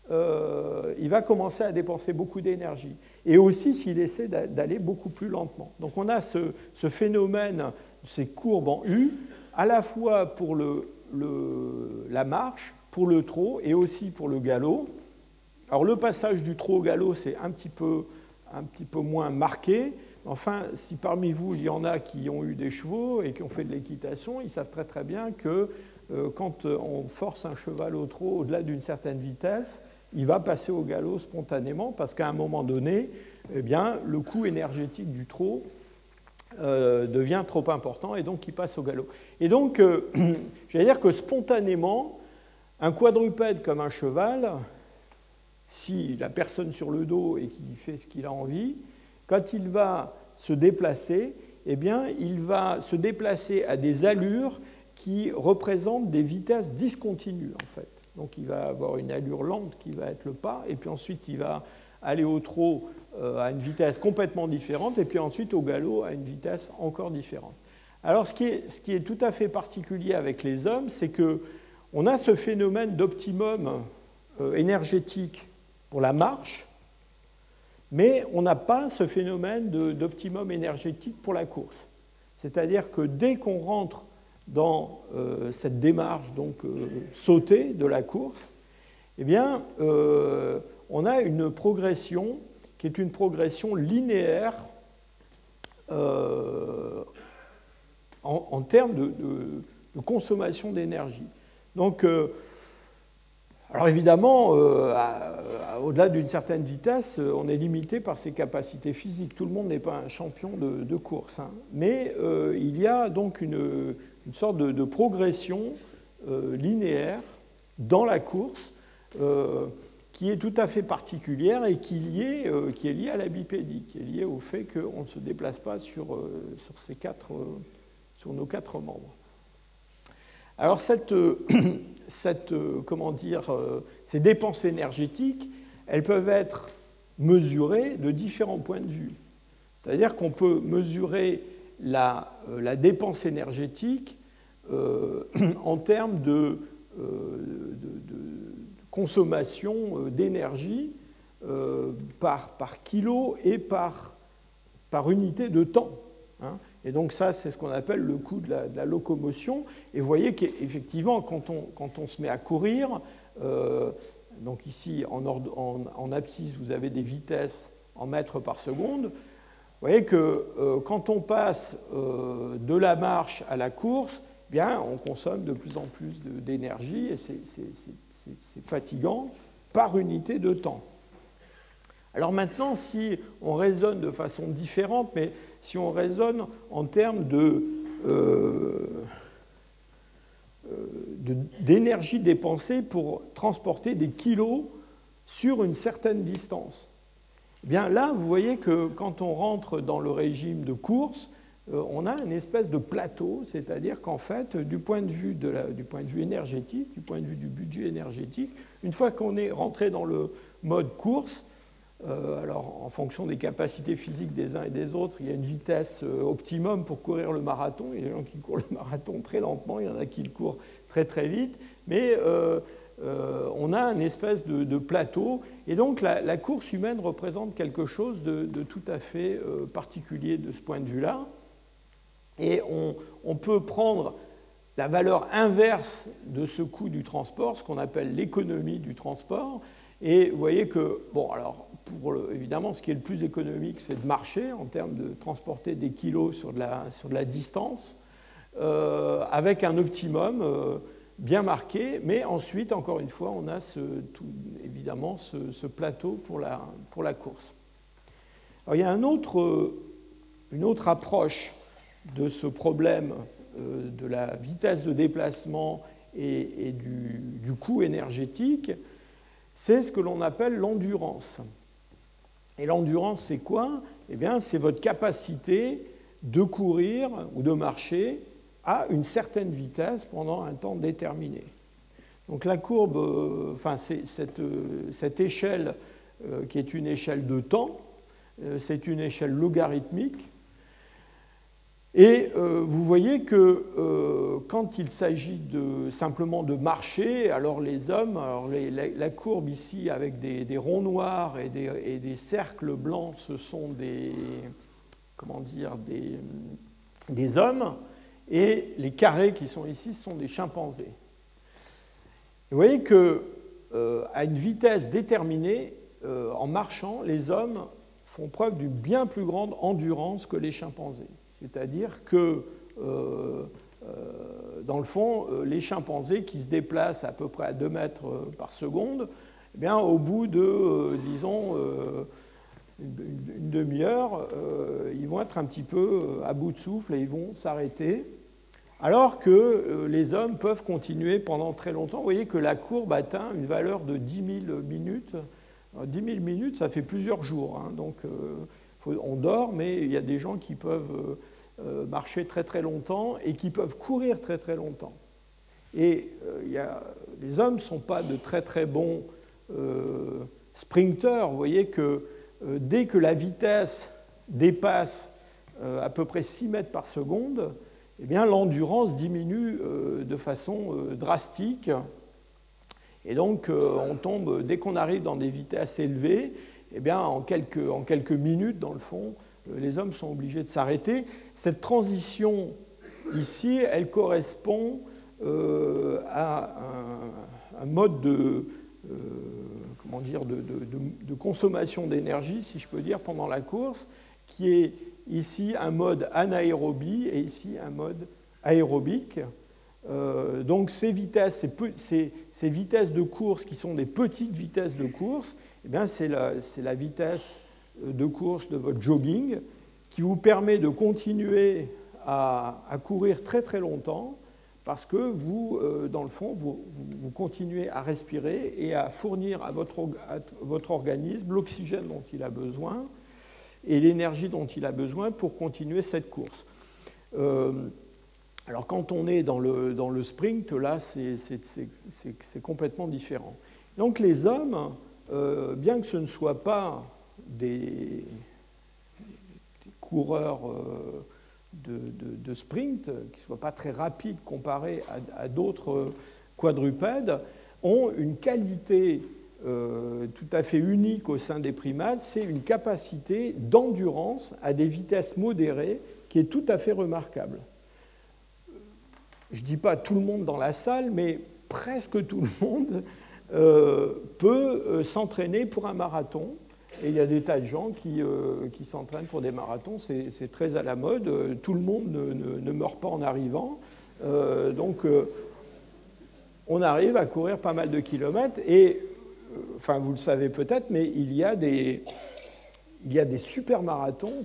il va commencer à dépenser beaucoup d'énergie. Et aussi s'il essaie d'aller beaucoup plus lentement. Donc on a ce, phénomène, ces courbes en U, à la fois pour la marche, pour le trot et aussi pour le galop. Alors le passage du trot au galop, c'est un petit peu, moins marqué. Enfin, si parmi vous, il y en a qui ont eu des chevaux et qui ont fait de l'équitation, ils savent très très bien que euh, quand on force un cheval au trot au-delà d'une certaine vitesse, il va passer au galop spontanément parce qu'à un moment donné, eh le coût énergétique du trot euh, devient trop important et donc il passe au galop. Et donc, euh, j'allais dire que spontanément, un quadrupède comme un cheval, si la personne sur le dos et qui fait ce qu'il a envie, quand il va se déplacer, eh il va se déplacer à des allures qui représentent des vitesses discontinues en fait. Donc il va avoir une allure lente qui va être le pas, et puis ensuite il va aller au trot euh, à une vitesse complètement différente, et puis ensuite au galop à une vitesse encore différente. Alors ce qui est, tout à fait particulier avec les hommes, c'est que on a ce phénomène d'optimum euh, énergétique pour la marche, mais on n'a pas ce phénomène d'optimum énergétique pour la course. C'est-à-dire que dès qu'on rentre dans euh, cette démarche donc euh, sautée de la course, eh bien, euh, on a une progression qui est une progression linéaire en, termes de, consommation d'énergie. Donc, alors évidemment, au-delà d'une certaine vitesse, on est limité par ses capacités physiques. Tout le monde n'est pas un champion de, course. Hein. Mais il y a donc une, sorte de, progression linéaire dans la course qui est tout à fait particulière et qui, est liée à la bipédie, qui est liée au fait qu'on ne se déplace pas sur, sur, ces quatre, sur nos quatre membres. Alors cette, cette, euh, comment dire, euh, ces dépenses énergétiques, elles peuvent être mesurées de différents points de vue. C'est-à-dire qu'on peut mesurer la, euh, dépense énergétique en termes de, consommation d'énergie par, kilo et par, unité de temps. Hein. Et donc ça, c'est ce qu'on appelle le coût de la, locomotion. Et vous voyez qu'effectivement, quand on, quand on, se met à courir, euh, donc ici en, en, abscisse, vous avez des vitesses en mètres par seconde. Vous voyez que euh, quand on passe euh, de la marche à la course, bien, on consomme de plus en plus d'énergie et c'est fatigant par unité de temps. Alors maintenant, si on raisonne de façon différente, mais si on raisonne en termes euh, euh, d'énergie dépensée pour transporter des kilos sur une certaine distance. Eh bien là, vous voyez que quand on rentre dans le régime de course, on a une espèce de plateau, c'est-à-dire qu'en fait, du point, de vue du point de vue énergétique, du point de vue du budget énergétique, une fois qu'on est rentré dans le mode course, euh, alors, en fonction des capacités physiques des uns et des autres, il y a une vitesse euh, optimum pour courir le marathon. Il y a des gens qui courent le marathon très lentement, il y en a qui le courent très très vite. Mais euh, on a une espèce de, plateau. Et donc, la, course humaine représente quelque chose de, tout à fait particulier de ce point de vue-là. Et on, peut prendre la valeur inverse de ce coût du transport, ce qu'on appelle l'économie du transport. Et vous voyez que, bon, alors, évidemment, ce qui est le plus économique, c'est de marcher en termes de transporter des kilos sur de la, sur de la distance, euh, avec un optimum euh, bien marqué, mais ensuite, encore une fois, on a évidemment ce, plateau pour la, pour la course. Alors, il y a une autre approche de ce problème euh, de la vitesse de déplacement et, du, coût énergétique, c'est ce que l'on appelle l'endurance. Et l'endurance, c'est quoi? Eh bien, c'est votre capacité de courir ou de marcher à une certaine vitesse pendant un temps déterminé. Donc la courbe, euh, enfin, cette, euh, cette, échelle qui est une échelle de temps, c'est une échelle logarithmique. Et euh, vous voyez que euh, quand il s'agit de, simplement de marcher, alors les hommes, la, courbe ici avec des, ronds noirs et des, cercles blancs, ce sont des, comment dire, des, hommes, et les carrés qui sont ici sont des chimpanzés. Vous voyez que euh, à une vitesse déterminée, en marchant, les hommes font preuve d'une bien plus grande endurance que les chimpanzés. C'est-à-dire que, euh, euh, dans le fond, euh, les chimpanzés qui se déplacent à peu près à 2 mètres par seconde, eh bien, au bout de, disons, une, demi-heure, ils vont être un petit peu à bout de souffle et ils vont s'arrêter. Alors que les hommes peuvent continuer pendant très longtemps. Vous voyez que la courbe atteint une valeur de 10 000 minutes. 10 000 minutes, ça fait plusieurs jours. Hein. donc, on dort, mais il y a des gens qui peuvent euh, euh, marcher très très longtemps et qui peuvent courir très très longtemps. Et euh, les hommes ne sont pas de très très bons sprinteurs. Vous voyez que dès que la vitesse dépasse à peu près 6 mètres par seconde, eh bien l'endurance diminue de façon drastique. Et donc on tombe, dès qu'on arrive dans des vitesses élevées, eh bien, en quelques, minutes, dans le fond, euh, les hommes sont obligés de s'arrêter. Cette transition ici, elle correspond euh, à un, mode de, euh, de, consommation d'énergie, si je peux dire, pendant la course, qui est ici un mode anaérobie et ici un mode aérobique. donc ces vitesses, ces, vitesses de course qui sont des petites vitesses de course, eh c'est la, vitesse de course de votre jogging qui vous permet de continuer à, courir très très longtemps parce que vous, euh, dans le fond, vous, continuez à respirer et à fournir à votre, organisme l'oxygène dont il a besoin et l'énergie dont il a besoin pour continuer cette course. Euh, alors quand on est dans le, dans le sprint, là, c'est complètement différent. Donc les hommes, euh, bien que ce ne soit pas des, coureurs euh, de, sprint, qui ne soient pas très rapides comparés à, d'autres quadrupèdes, ont une qualité euh, tout à fait unique au sein des primates, c'est une capacité d'endurance à des vitesses modérées qui est tout à fait remarquable. Je ne dis pas tout le monde dans la salle, mais presque tout le monde peut euh, s'entraîner pour un marathon. Et il y a des tas de gens qui, euh, qui s'entraînent pour des marathons, c'est très à la mode, tout le monde ne, ne, meurt pas en arrivant. donc on arrive à courir pas mal de kilomètres. Et, enfin vous le savez peut-être, mais il y a des, il y a des super marathons,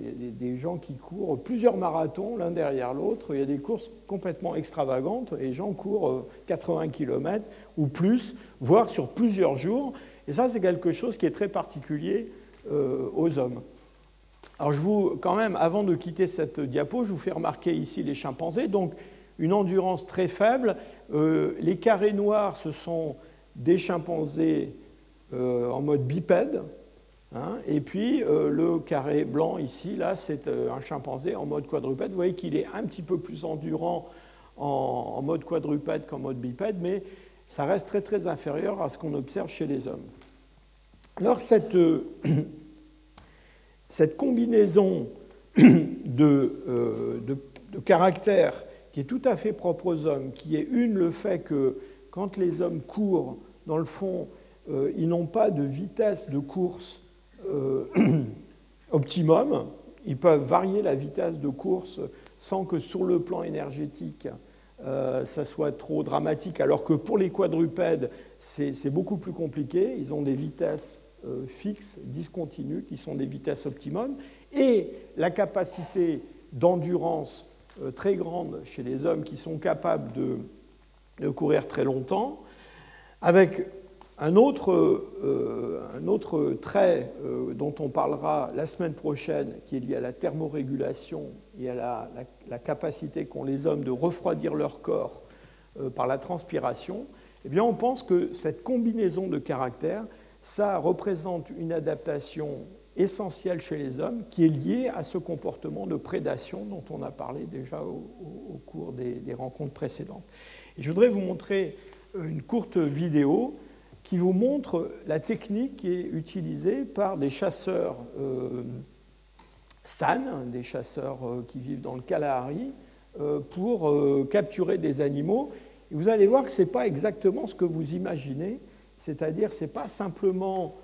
il y a des, gens qui courent plusieurs marathons l'un derrière l'autre, il y a des courses complètement extravagantes, et les gens courent 80 km ou plus, voire sur plusieurs jours, et ça c'est quelque chose qui est très particulier euh, aux hommes. Alors je vous, quand même, avant de quitter cette diapo, je vous fais remarquer ici les chimpanzés, donc une endurance très faible. Euh, les carrés noirs, ce sont des chimpanzés euh, en mode bipède, Hein. et puis le carré blanc ici, là, c'est un chimpanzé en mode quadrupède. Vous voyez qu'il est un petit peu plus endurant en, mode quadrupède qu'en mode bipède, mais ça reste très très inférieur à ce qu'on observe chez les hommes. Alors cette, euh, cette combinaison de, de, caractères qui est tout à fait propre aux hommes, qui est une le fait que quand les hommes courent, dans le fond, ils n'ont pas de vitesse de course euh, optimum. Ils peuvent varier la vitesse de course sans que sur le plan énergétique, euh, ça soit trop dramatique, alors que pour les quadrupèdes, c'est beaucoup plus compliqué. Ils ont des vitesses euh, fixes, discontinues, qui sont des vitesses optimum, et la capacité d'endurance très grande chez les hommes qui sont capables de, de courir très longtemps, avec un autre, euh, un autre trait euh, dont on parlera la semaine prochaine, qui est lié à la thermorégulation et à la, capacité qu'ont les hommes de refroidir leur corps euh, par la transpiration, eh bien on pense que cette combinaison de caractères, ça représente une adaptation essentiel chez les hommes qui est lié à ce comportement de prédation dont on a parlé déjà au, cours des, rencontres précédentes. je voudrais vous montrer une courte vidéo qui vous montre la technique qui est utilisée par des chasseurs euh, San, des chasseurs euh, qui vivent dans le Kalahari, euh, pour euh, capturer des animaux. Et vous allez voir que ce n'est pas exactement ce que vous imaginez, c'est-à-dire ce n'est pas simplement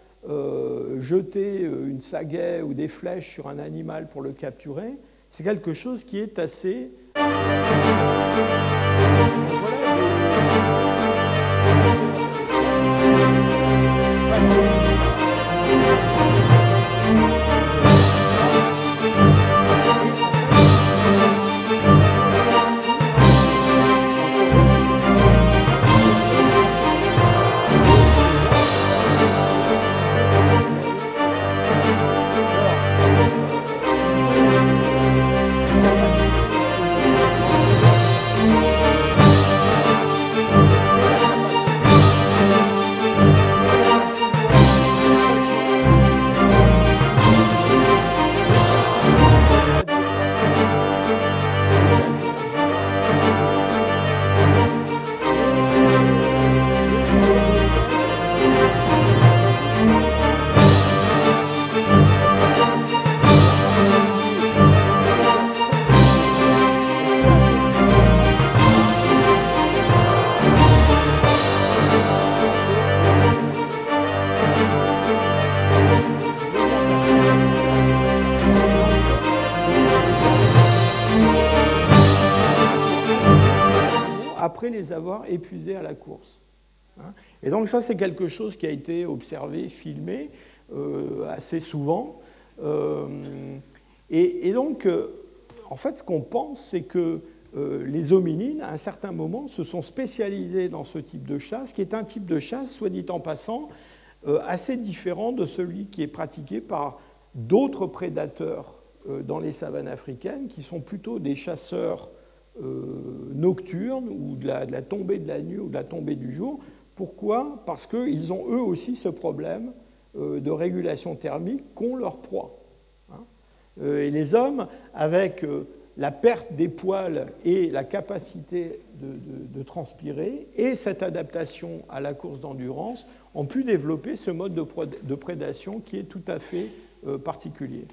jeter une sagaie ou des flèches sur un animal pour le capturer, c'est quelque chose qui est assez... épuisés à la course. Hein. Et donc ça, c'est quelque chose qui a été observé, filmé euh, assez souvent. Euh, et, donc, euh, en fait, ce qu'on pense, c'est que les hominines, à un certain moment, se sont spécialisés dans ce type de chasse, qui est un type de chasse, soit dit en passant, assez différent de celui qui est pratiqué par d'autres prédateurs dans les savanes africaines, qui sont plutôt des chasseurs nocturne ou de la, tombée de la nuit ou de la tombée du jour. Pourquoi? Parce qu'ils ont eux aussi ce problème euh, de régulation thermique qu'ont leurs proies. Hein. Euh, et les hommes, avec la perte des poils et la capacité de, transpirer et cette adaptation à la course d'endurance ont pu développer ce mode de, prédation qui est tout à fait particulier.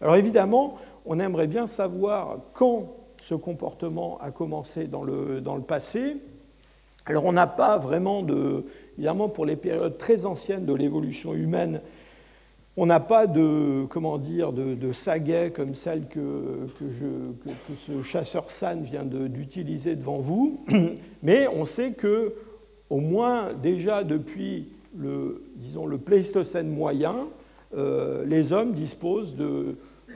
Alors évidemment, on aimerait bien savoir quand ce comportement a commencé dans le, dans le passé. Alors on n'a pas vraiment de, évidemment pour les périodes très anciennes de l'évolution humaine, on n'a pas de, comment dire, de, de comme celle que, que, ce chasseur San vient d'utiliser devant vous, mais on sait que au moins déjà depuis le, disons, le Pléistocène moyen, euh, les hommes disposent de, euh,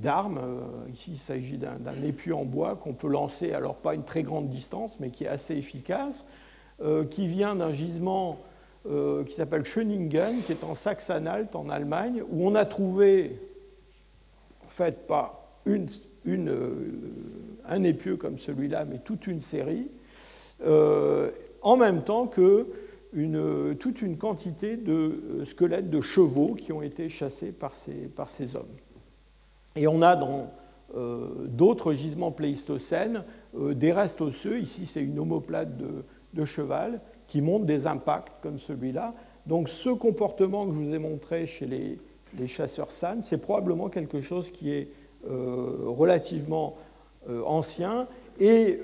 d'armes. Euh, ici, il s'agit d'un épieu en bois qu'on peut lancer, alors pas une très grande distance, mais qui est assez efficace, euh, qui vient d'un gisement euh, qui s'appelle Schöningen, qui est en Saxe-Anhalt, en Allemagne, où on a trouvé, en fait, pas une, un épieu comme celui-là, mais toute une série, en même temps que toute une quantité de squelettes de chevaux qui ont été chassés par ces hommes. Et on a dans euh, d'autres gisements pléistocènes euh, des restes osseux. Ici, c'est une omoplate de, cheval qui montre des impacts comme celui-là. Donc, ce comportement que je vous ai montré chez les, chasseurs SAN, c'est probablement quelque chose qui est euh, relativement ancien. Et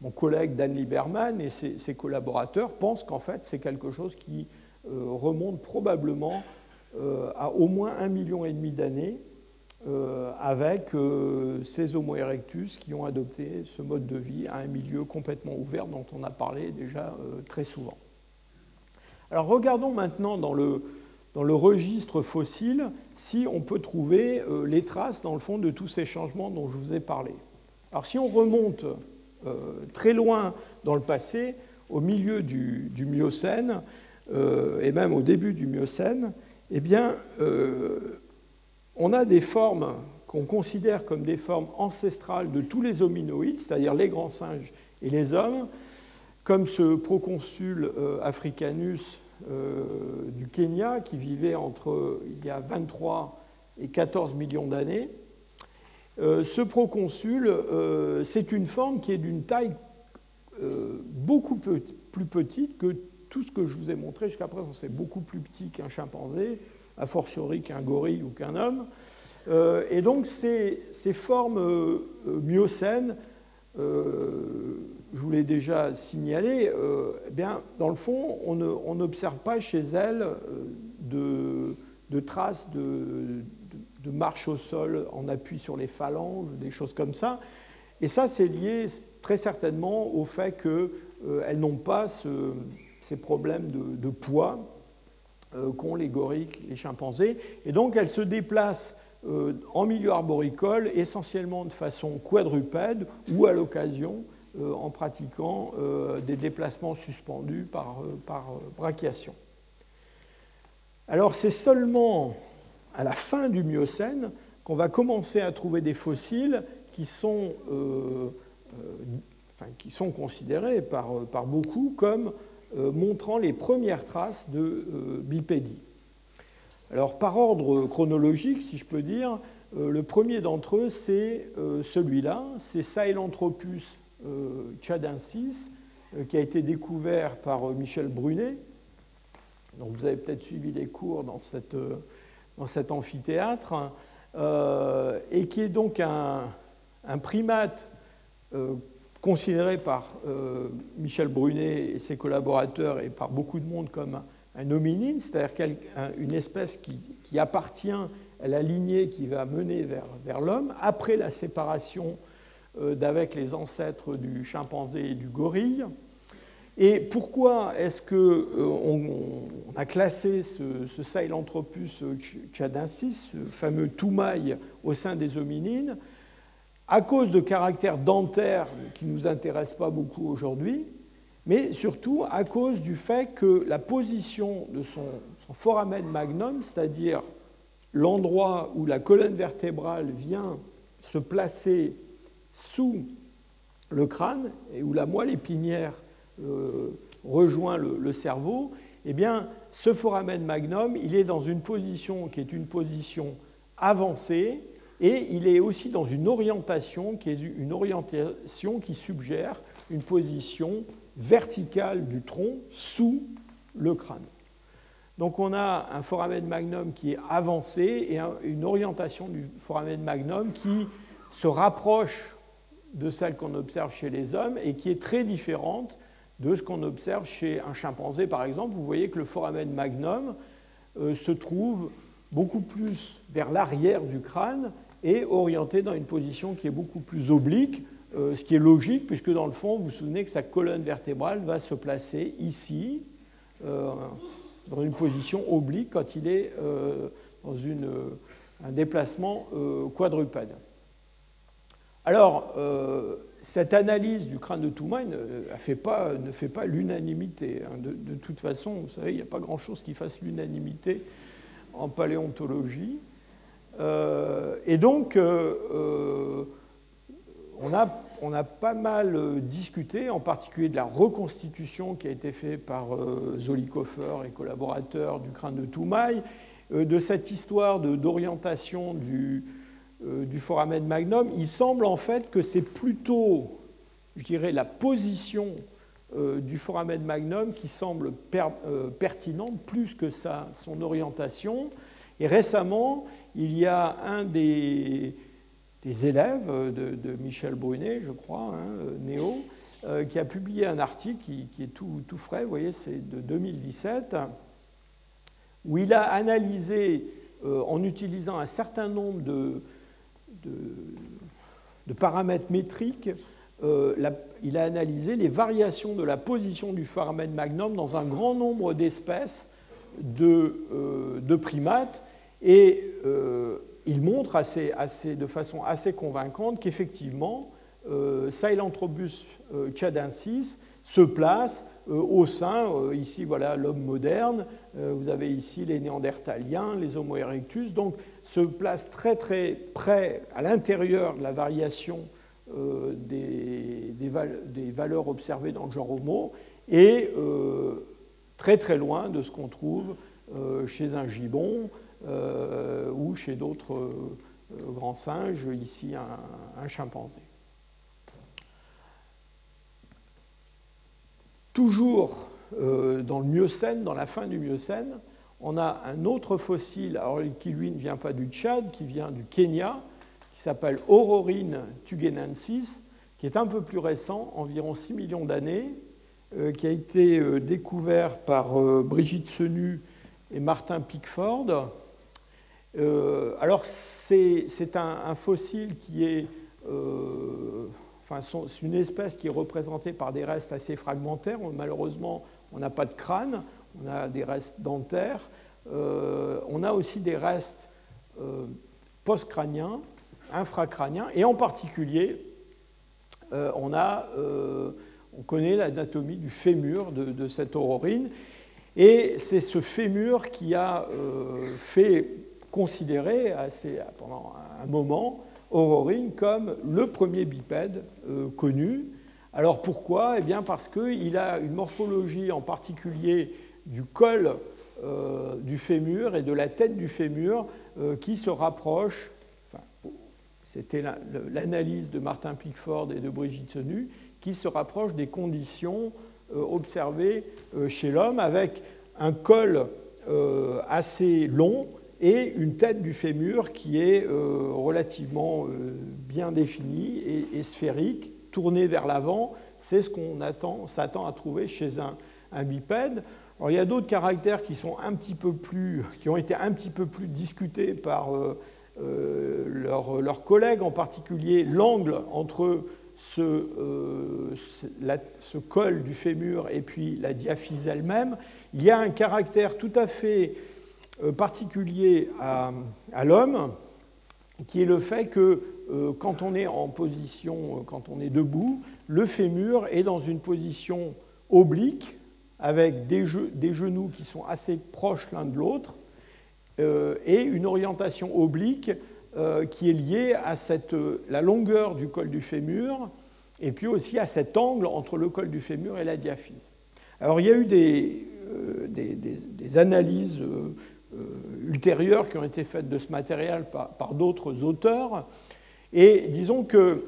mon collègue Dan Lieberman et ses, ses collaborateurs pensent qu'en fait, c'est quelque chose qui remonte probablement à au moins un million et demi d'années euh, avec euh, ces Homo erectus qui ont adopté ce mode de vie à un milieu complètement ouvert dont on a parlé déjà euh, très souvent. Alors regardons maintenant dans le, dans le registre fossile si on peut trouver les traces dans le fond de tous ces changements dont je vous ai parlé. Alors si on remonte très loin dans le passé, au milieu du, du Miocène, et même au début du Miocène, eh bien, on a des formes qu'on considère comme des formes ancestrales de tous les hominoïdes, c'est-à-dire les grands singes et les hommes, comme ce proconsul euh, africanus du Kenya qui vivait entre il y a 23 et 14 millions d'années. ce proconsul, c'est une forme qui est d'une taille beaucoup plus petite que tout ce que je vous ai montré jusqu'à présent. C'est beaucoup plus petit qu'un chimpanzé, a fortiori qu'un gorille ou qu'un homme. Euh, et donc ces, formes euh, myocènes, euh, je vous l'ai déjà signalé, eh bien, dans le fond, on n'observe pas chez elles de, traces de, de, marche au sol en appui sur les phalanges, des choses comme ça. Et ça, c'est lié très certainement au fait qu'elles n'ont pas ces problèmes de, poids qu'ont les gorilles, les chimpanzés. Et donc, elles se déplacent euh, en milieu arboricole, essentiellement de façon quadrupède ou à l'occasion euh, en pratiquant euh, des déplacements suspendus par, brachiation. Alors c'est seulement à la fin du Miocène qu'on va commencer à trouver des fossiles qui sont, considérés par beaucoup comme montrant les premières traces de bipédie. Alors par ordre chronologique, si je peux dire, euh, le premier d'entre eux, c'est euh, celui-là, c'est Sahelanthropus euh, chadensis, qui a été découvert par Michel Brunet. Donc vous avez peut-être suivi les cours dans, cet amphithéâtre, et qui est donc un, primate considéré par Michel Brunet et ses collaborateurs et par beaucoup de monde comme un hominine, c'est-à-dire une espèce qui, appartient à la lignée qui va mener vers, l'homme, après la séparation euh, d'avec les ancêtres du chimpanzé et du gorille. Et pourquoi est-ce qu'on euh, on a classé ce, ce Sahelanthropus chadensis, ce fameux toumaï, au sein des hominines? À cause de caractères dentaires qui ne nous intéressent pas beaucoup aujourd'hui, mais surtout à cause du fait que la position de son, foramen magnum, c'est-à-dire l'endroit où la colonne vertébrale vient se placer sous le crâne et où la moelle épinière euh, rejoint le, cerveau, eh bien, ce foramen magnum, il est dans une position qui est une position avancée et il est aussi dans une orientation qui est une orientation qui suggère une position verticale du tronc sous le crâne. Donc on a un foramen magnum qui est avancé et une orientation du foramen magnum qui se rapproche de celle qu'on observe chez les hommes et qui est très différente de ce qu'on observe chez un chimpanzé par exemple. Vous voyez que le foramen magnum euh, se trouve beaucoup plus vers l'arrière du crâne et orienté dans une position qui est beaucoup plus oblique, euh, ce qui est logique, puisque dans le fond, vous vous souvenez que sa colonne vertébrale va se placer ici, euh, dans une position oblique, quand il est euh, dans un déplacement quadrupède. Alors, cette analyse du crâne de Toumaï ne, fait pas, l'unanimité. Hein. De, toute façon, vous savez, il n'y a pas grand-chose qui fasse l'unanimité en paléontologie. Et donc, on a, on a, pas mal euh, discuté, en particulier de la reconstitution qui a été faite par euh, Zollikofer et collaborateurs du crâne de Toumaï, euh, de cette histoire d'orientation du, du, foramen magnum. Il semble en fait que c'est plutôt, je dirais, la position du foramen magnum qui semble pertinente plus que sa, son orientation. Et récemment, il y a un des élèves de, Michel Brunet, je crois, hein, euh, Néo, euh, qui a publié un article qui, est tout, frais, vous voyez, c'est de 2017, où il a analysé, euh, en utilisant un certain nombre de, paramètres métriques, il a analysé les variations de la position du foramen magnum dans un grand nombre d'espèces de, de, primates. Et il montre assez, de façon assez convaincante qu'effectivement, euh, Sahelanthropus euh, chadensis se place euh, au sein, euh, ici voilà l'homme moderne, vous avez ici les néandertaliens, les Homo erectus, donc se place très très près à l'intérieur de la variation des, des, valeurs observées dans le genre Homo et très très loin de ce qu'on trouve chez un gibbon ou chez d'autres grands singes, ici un chimpanzé. Toujours euh, dans le Miocène, dans la fin du Miocène, on a un autre fossile, qui lui ne vient pas du Tchad, qui vient du Kenya, qui s'appelle Aurorine tugenensis, qui est un peu plus récent, environ 6 millions d'années, euh, qui a été euh, découvert par Brigitte Senu et Martin Pickford. alors c'est un, fossile qui est c'est une espèce qui est représentée par des restes assez fragmentaires. Malheureusement, on n'a pas de crâne, on a des restes dentaires. Euh, on a aussi des restes euh, post-crâniens, infracrâniens, et en particulier, euh, on, a, on connaît l'anatomie du fémur de, cette aurorine. Et c'est ce fémur qui a fait considérer pendant un moment Aurorine comme le premier bipède euh, connu. Alors pourquoi? Eh bien parce qu'il a une morphologie en particulier du col euh, du fémur et de la tête du fémur euh, qui se rapproche, c'était l'analyse de Martin Pickford et de Brigitte Senu, qui se rapproche des conditions observées chez l'homme avec un col assez long et une tête du fémur qui est euh, relativement euh, bien définie et, sphérique, tournée vers l'avant. C'est ce qu'on s'attend à trouver chez un, bipède. il y a d'autres caractères qui, sont un petit peu plus, qui ont été un petit peu plus discutés par euh, leurs collègues, en particulier l'angle entre ce, ce, col du fémur et puis la diaphyse elle-même. Il y a un caractère tout à fait euh, particulier à, l'homme, qui est le fait que euh, quand on est en position, euh, quand on est debout, le fémur est dans une position oblique, avec des, genoux qui sont assez proches l'un de l'autre, et une orientation oblique qui est liée à cette, la longueur du col du fémur, et puis aussi à cet angle entre le col du fémur et la diaphyse. Alors il y a eu des, des analyses euh, ultérieures qui ont été faites de ce matériel par, d'autres auteurs. Et disons que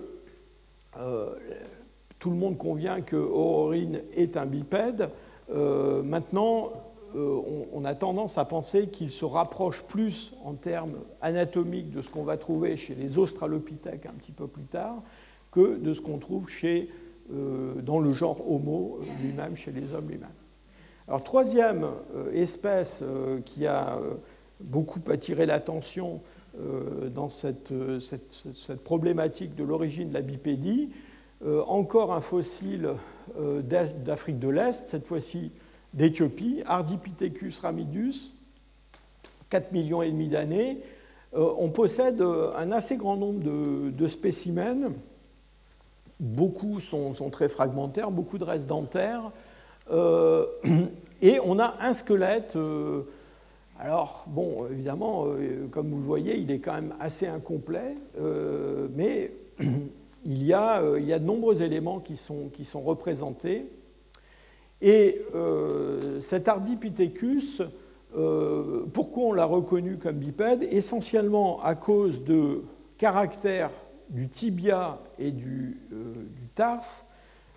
euh, tout le monde convient que Aurorine est un bipède. Euh, maintenant, on, a tendance à penser qu'il se rapproche plus en termes anatomiques de ce qu'on va trouver chez les australopithèques un petit peu plus tard que de ce qu'on trouve chez, dans le genre Homo lui-même, chez les hommes lui-même. Alors, troisième euh, espèce euh, qui a euh, beaucoup attiré l'attention dans cette, problématique de l'origine de la bipédie, encore un fossile d'Afrique de l'Est, cette fois-ci d'Éthiopie, Ardipithecus ramidus, 4 millions et demi d'années. on possède un assez grand nombre de, spécimens. Beaucoup sont, très fragmentaires, beaucoup de restes dentaires. Euh, et on a un squelette. Euh, alors, bon, évidemment, euh, comme vous le voyez, il est quand même assez incomplet, mais il y, a, de nombreux éléments qui sont représentés. Et cet Ardipithecus, pourquoi on l'a reconnu comme bipède? Essentiellement à cause de caractères du tibia et du, du tarse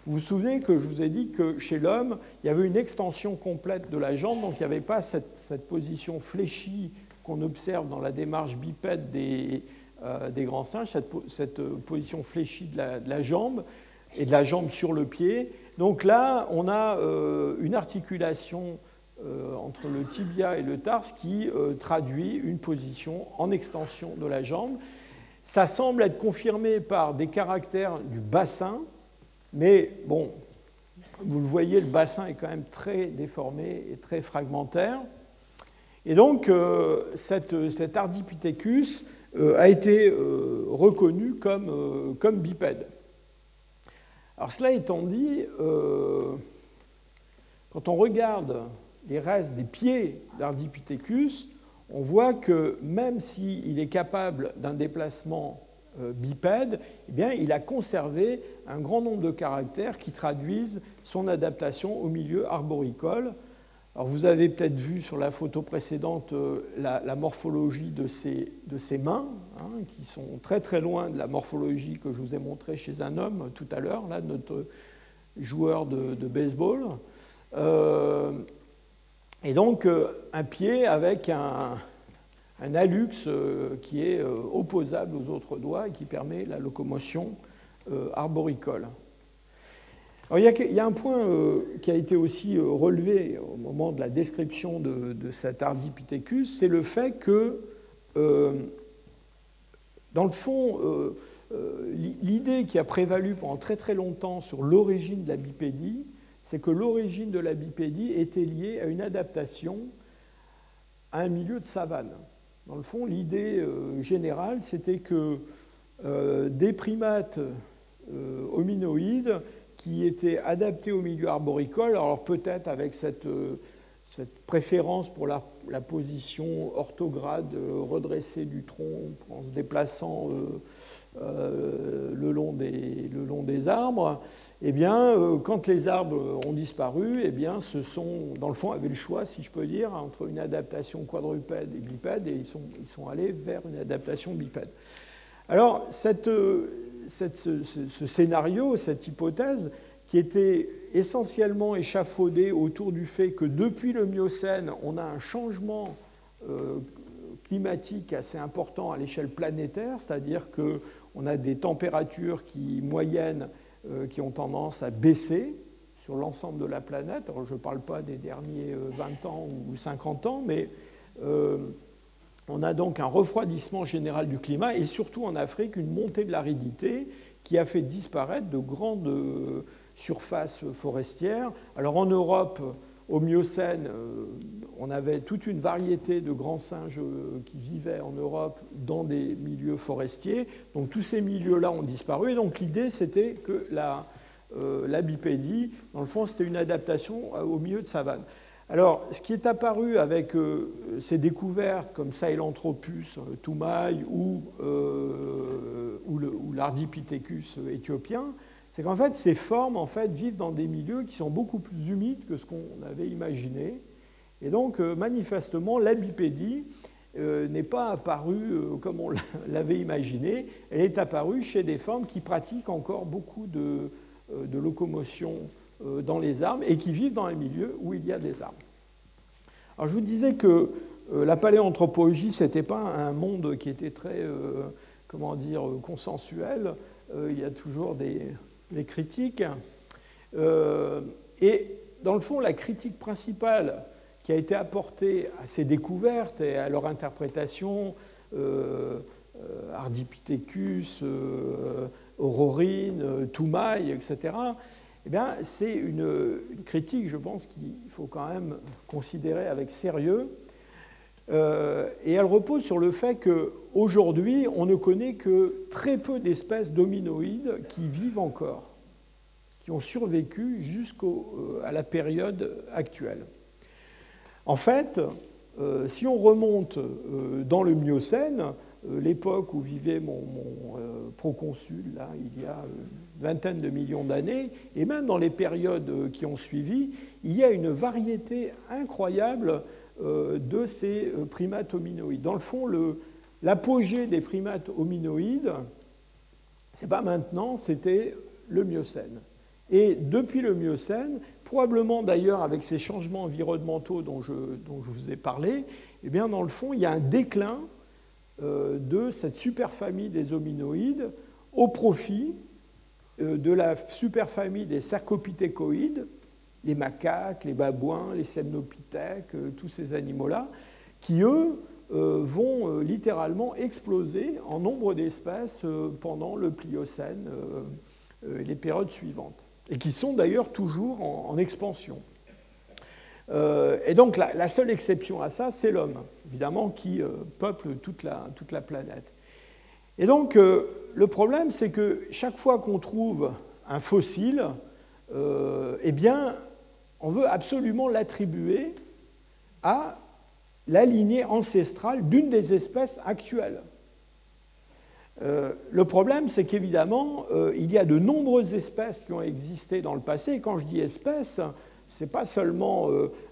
vous vous souvenez que je vous ai dit que chez l'homme, il y avait une extension complète de la jambe, donc il n'y avait pas cette, position fléchie qu'on observe dans la démarche bipède des, euh, grands singes, cette, euh, position fléchie de la, jambe et de la jambe sur le pied. Donc là, on a euh, une articulation entre le tibia et le tarse qui traduit une position en extension de la jambe. Ça semble être confirmé par des caractères du bassin, mais bon, vous le voyez, le bassin est quand même très déformé et très fragmentaire. Et donc, euh, cet Ardipithecus euh, a été euh, reconnu comme, bipède. Alors, cela étant dit, quand on regarde les restes des pieds d'Ardipithecus, on voit que même s'il est capable d'un déplacement euh, bipède, eh il a conservé un grand nombre de caractères qui traduisent son adaptation au milieu arboricole. Alors vous avez peut-être vu sur la photo précédente euh, la, morphologie de ces, de mains, hein, qui sont très très loin de la morphologie que je vous ai montrée chez un homme tout à l'heure, là, notre joueur de, baseball. Euh, et donc euh, un pied avec un, un qui est opposable aux autres doigts et qui permet la locomotion arboricole il, y a, un point euh, qui a été aussi euh, relevé au moment de la description de, cet Ardipithecus, c'est le fait que, euh, dans le fond, l'idée qui a prévalu pendant très très longtemps sur l'origine de la bipédie, c'est que l'origine de la bipédie était liée à une adaptation à un milieu de savane. Dans le fond, l'idée générale, c'était que des primates hominoïdes qui était adapté au milieu arboricole, alors peut-être avec cette, euh, cette, préférence pour la, position orthograde euh, redressée du tronc en se déplaçant euh, le, long des, le, long des, arbres, eh bien, quand les arbres ont disparu, eh bien, sont, dans le fond, avaient le choix, si je peux dire, entre une adaptation quadrupède et bipède, et ils sont, ils sont allés vers une adaptation bipède. Alors, cette, ce, scénario, cette hypothèse, qui était essentiellement échafaudée autour du fait que depuis le Miocène, on a un changement euh, climatique assez important à l'échelle planétaire, c'est-à-dire qu'on a des températures qui, moyennes euh, qui ont tendance à baisser sur l'ensemble de la planète. Je ne parle pas des derniers 20 euh, ans ou 50 ans, mais on a donc un refroidissement général du climat et surtout en Afrique une montée de l'aridité qui a fait disparaître de grandes euh, surfaces forestières. Alors en Europe, au Miocène, euh, on avait toute une variété de grands singes euh, qui vivaient en Europe dans des milieux forestiers. Donc tous ces milieux-là ont disparu. Et donc l'idée, c'était que la, la bipédie, dans le fond, c'était une adaptation au milieu de savane. Alors, ce qui est apparu avec euh, ces découvertes comme Sahelanthropus euh, toumaï ou, euh, ou l'Ardipithecus éthiopien, c'est qu'en fait, ces formes vivent dans des milieux qui sont beaucoup plus humides que ce qu'on avait imaginé. Et donc, manifestement, la bipédie n'est pas apparue comme on l'avait imaginé, elle est apparue chez des formes qui pratiquent encore beaucoup de, locomotion dans les arbres et qui vivent dans un milieu où il y a des arbres. Alors je vous disais que euh, la paléanthropologie, ce n'était pas un monde qui était très, euh, comment dire, consensuel. il y a toujours des critiques. et dans le fond, la critique principale qui a été apportée à ces découvertes et à leur interprétation, Ardipithecus, Aurorine, Toumaï, etc., eh bien, c'est une, critique, je pense, qu'il faut quand même considérer avec sérieux. Euh, et elle repose sur le fait qu'aujourd'hui, on ne connaît que très peu d'espèces dominoïdes qui vivent encore, qui ont survécu jusqu'à euh, la période actuelle. En fait, euh, si on remonte dans le Miocène, l'époque où vivait mon, proconsul, là, il y a vingtaine de millions d'années, et même dans les périodes qui ont suivi, il y a une variété incroyable euh, de ces euh, primates hominoïdes. Dans le fond, l'apogée des primates hominoïdes, c'est pas maintenant, c'était le Miocène. Et depuis le Miocène, probablement d'ailleurs avec ces changements environnementaux dont je, dont je vous ai parlé, eh bien dans le fond, il y a un déclin euh, de cette superfamille des hominoïdes au profit euh, de la superfamille des cercopithécoïdes, les macaques, les babouins, les semnopithèques, euh, tous ces animaux-là, qui, eux, euh, vont littéralement exploser en nombre d'espèces pendant le Pliocène et les périodes suivantes, et qui sont d'ailleurs toujours en, expansion. Et donc la, seule exception à ça, c'est l'homme, évidemment, qui peuple toute la, toute la planète. Et donc, euh, le problème, c'est que chaque fois qu'on trouve un fossile, euh, eh bien, on veut absolument l'attribuer à la lignée ancestrale d'une des espèces actuelles. Euh, le problème, c'est qu'évidemment, il y a de nombreuses espèces qui ont existé dans le passé. Et quand je dis espèces, ce n'est pas seulement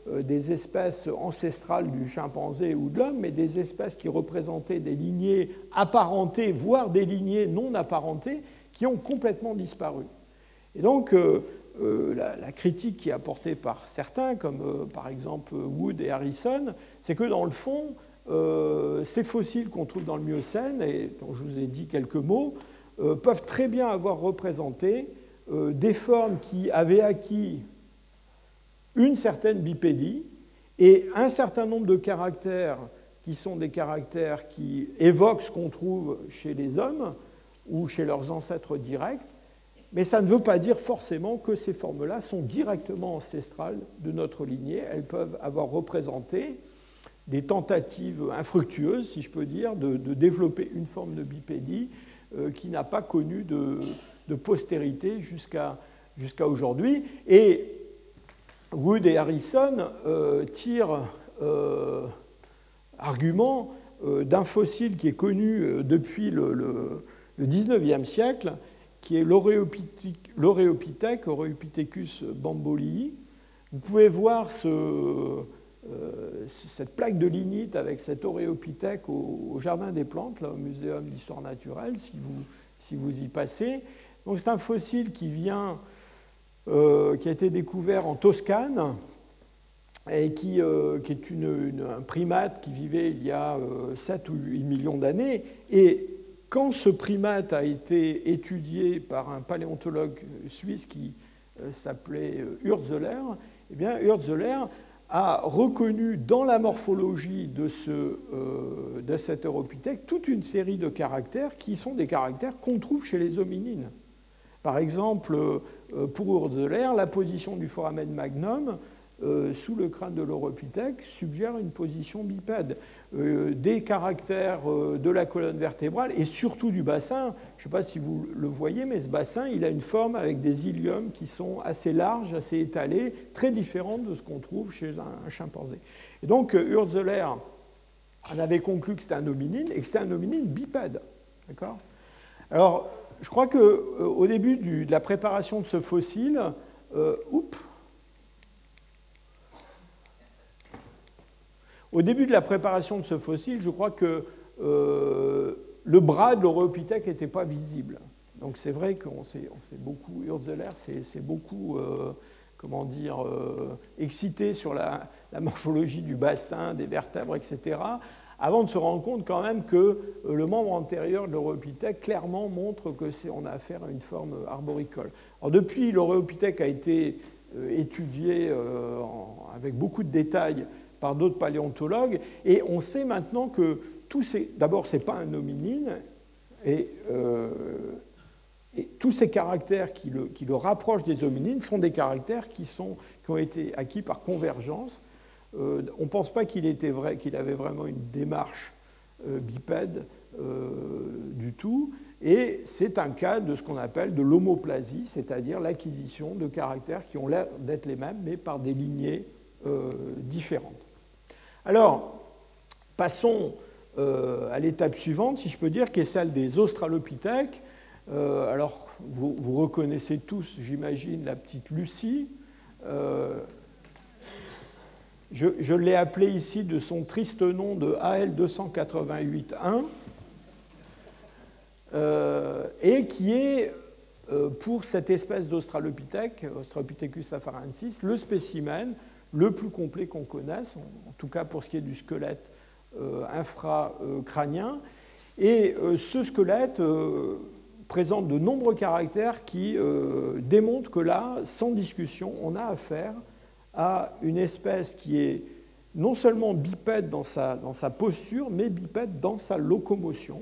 des espèces ancestrales du chimpanzé ou de l'homme, mais des espèces qui représentaient des lignées apparentées, voire des lignées non apparentées, qui ont complètement disparu. Et donc, la, critique qui est apportée par certains, comme par exemple Wood et Harrison, c'est que dans le fond, ces fossiles qu'on trouve dans le Miocène, et dont je vous ai dit quelques mots, peuvent très bien avoir représenté euh, des formes qui avaient acquis une certaine bipédie et un certain nombre de caractères qui sont des caractères qui évoquent ce qu'on trouve chez les hommes ou chez leurs ancêtres directs, mais ça ne veut pas dire forcément que ces formes-là sont directement ancestrales de notre lignée. Elles peuvent avoir représenté des tentatives infructueuses, si je peux dire, de, développer une forme de bipédie euh, qui n'a pas connu de, postérité jusqu'à aujourd'hui. Et Wood et Harrison euh, tirent euh, argument euh, d'un fossile qui est connu depuis le, le, 19e siècle, qui est l'Oreopithèque, Oreopithecus bambolii. Vous pouvez voir ce, cette plaque de lignite avec cet Oreopithèque au, Jardin des Plantes, là, au Muséum d'histoire naturelle, si vous, si vous y passez c'est un fossile qui vient, euh, qui a été découvert en Toscane et qui, euh, est un primate qui vivait il y a 7 euh, ou 8 millions d'années. Et quand ce primate a été étudié par un paléontologue suisse qui s'appelait Hurzeler, eh bien Hurzeler a reconnu dans la morphologie de, ce, de cet Europithèque toute une série de caractères qui sont des caractères qu'on trouve chez les hominines. Par exemple, euh, pour Urzeler, la position du foramen magnum euh, sous le crâne de l'Europithèque suggère une position bipède. Euh, des caractères de la colonne vertébrale et surtout du bassin, je ne sais pas si vous le voyez, mais ce bassin, il a une forme avec des iliums qui sont assez larges, assez étalés, très différentes de ce qu'on trouve chez un, chimpanzé. Et donc, Urzeler en avait conclu que c'était un hominine et que c'était un hominine bipède. D'accord? Alors, je crois qu'au euh, début de la préparation de ce fossile, euh, au début de la préparation de ce fossile, je crois que euh, le bras de l'Europithèque n'était pas visible. Donc c'est vrai qu'on s'est beaucoup, Urzeler c'est beaucoup, comment dire, excité sur la, morphologie du bassin, des vertèbres, etc avant de se rendre compte quand même que euh, le membre antérieur de l'Europithèque clairement montre qu'on a affaire à une forme arboricole. Alors depuis, l'Europithèque a été euh, étudié euh, avec beaucoup de détails par d'autres paléontologues, et on sait maintenant que tous ces... D'abord, ce n'est pas un hominine, et, tous ces caractères qui le, qui le, rapprochent des hominines sont des caractères qui, sont, qui ont été acquis par convergence, euh, on ne pense pas qu'il avait vraiment une démarche euh, bipède euh, du tout. Et c'est un cas de ce qu'on appelle de l'homoplasie, c'est-à-dire l'acquisition de caractères qui ont l'air d'être les mêmes, mais par des lignées différentes. Alors, passons à l'étape suivante, si je peux dire, qui est celle des australopithèques. alors, vous, reconnaissez tous, j'imagine, la petite Lucie. Je, l'ai appelé ici de son triste nom de AL 288.1, euh, et qui est, euh, pour cette espèce d'Australopithèque, Australopithecus afarensis, le spécimen le plus complet qu'on connaisse, en, tout cas pour ce qui est du squelette euh, infracrânien. Et ce squelette présente de nombreux caractères qui démontrent que là, sans discussion, on a affaire à une espèce qui est non seulement bipède dans sa, dans sa posture, mais bipède dans sa locomotion.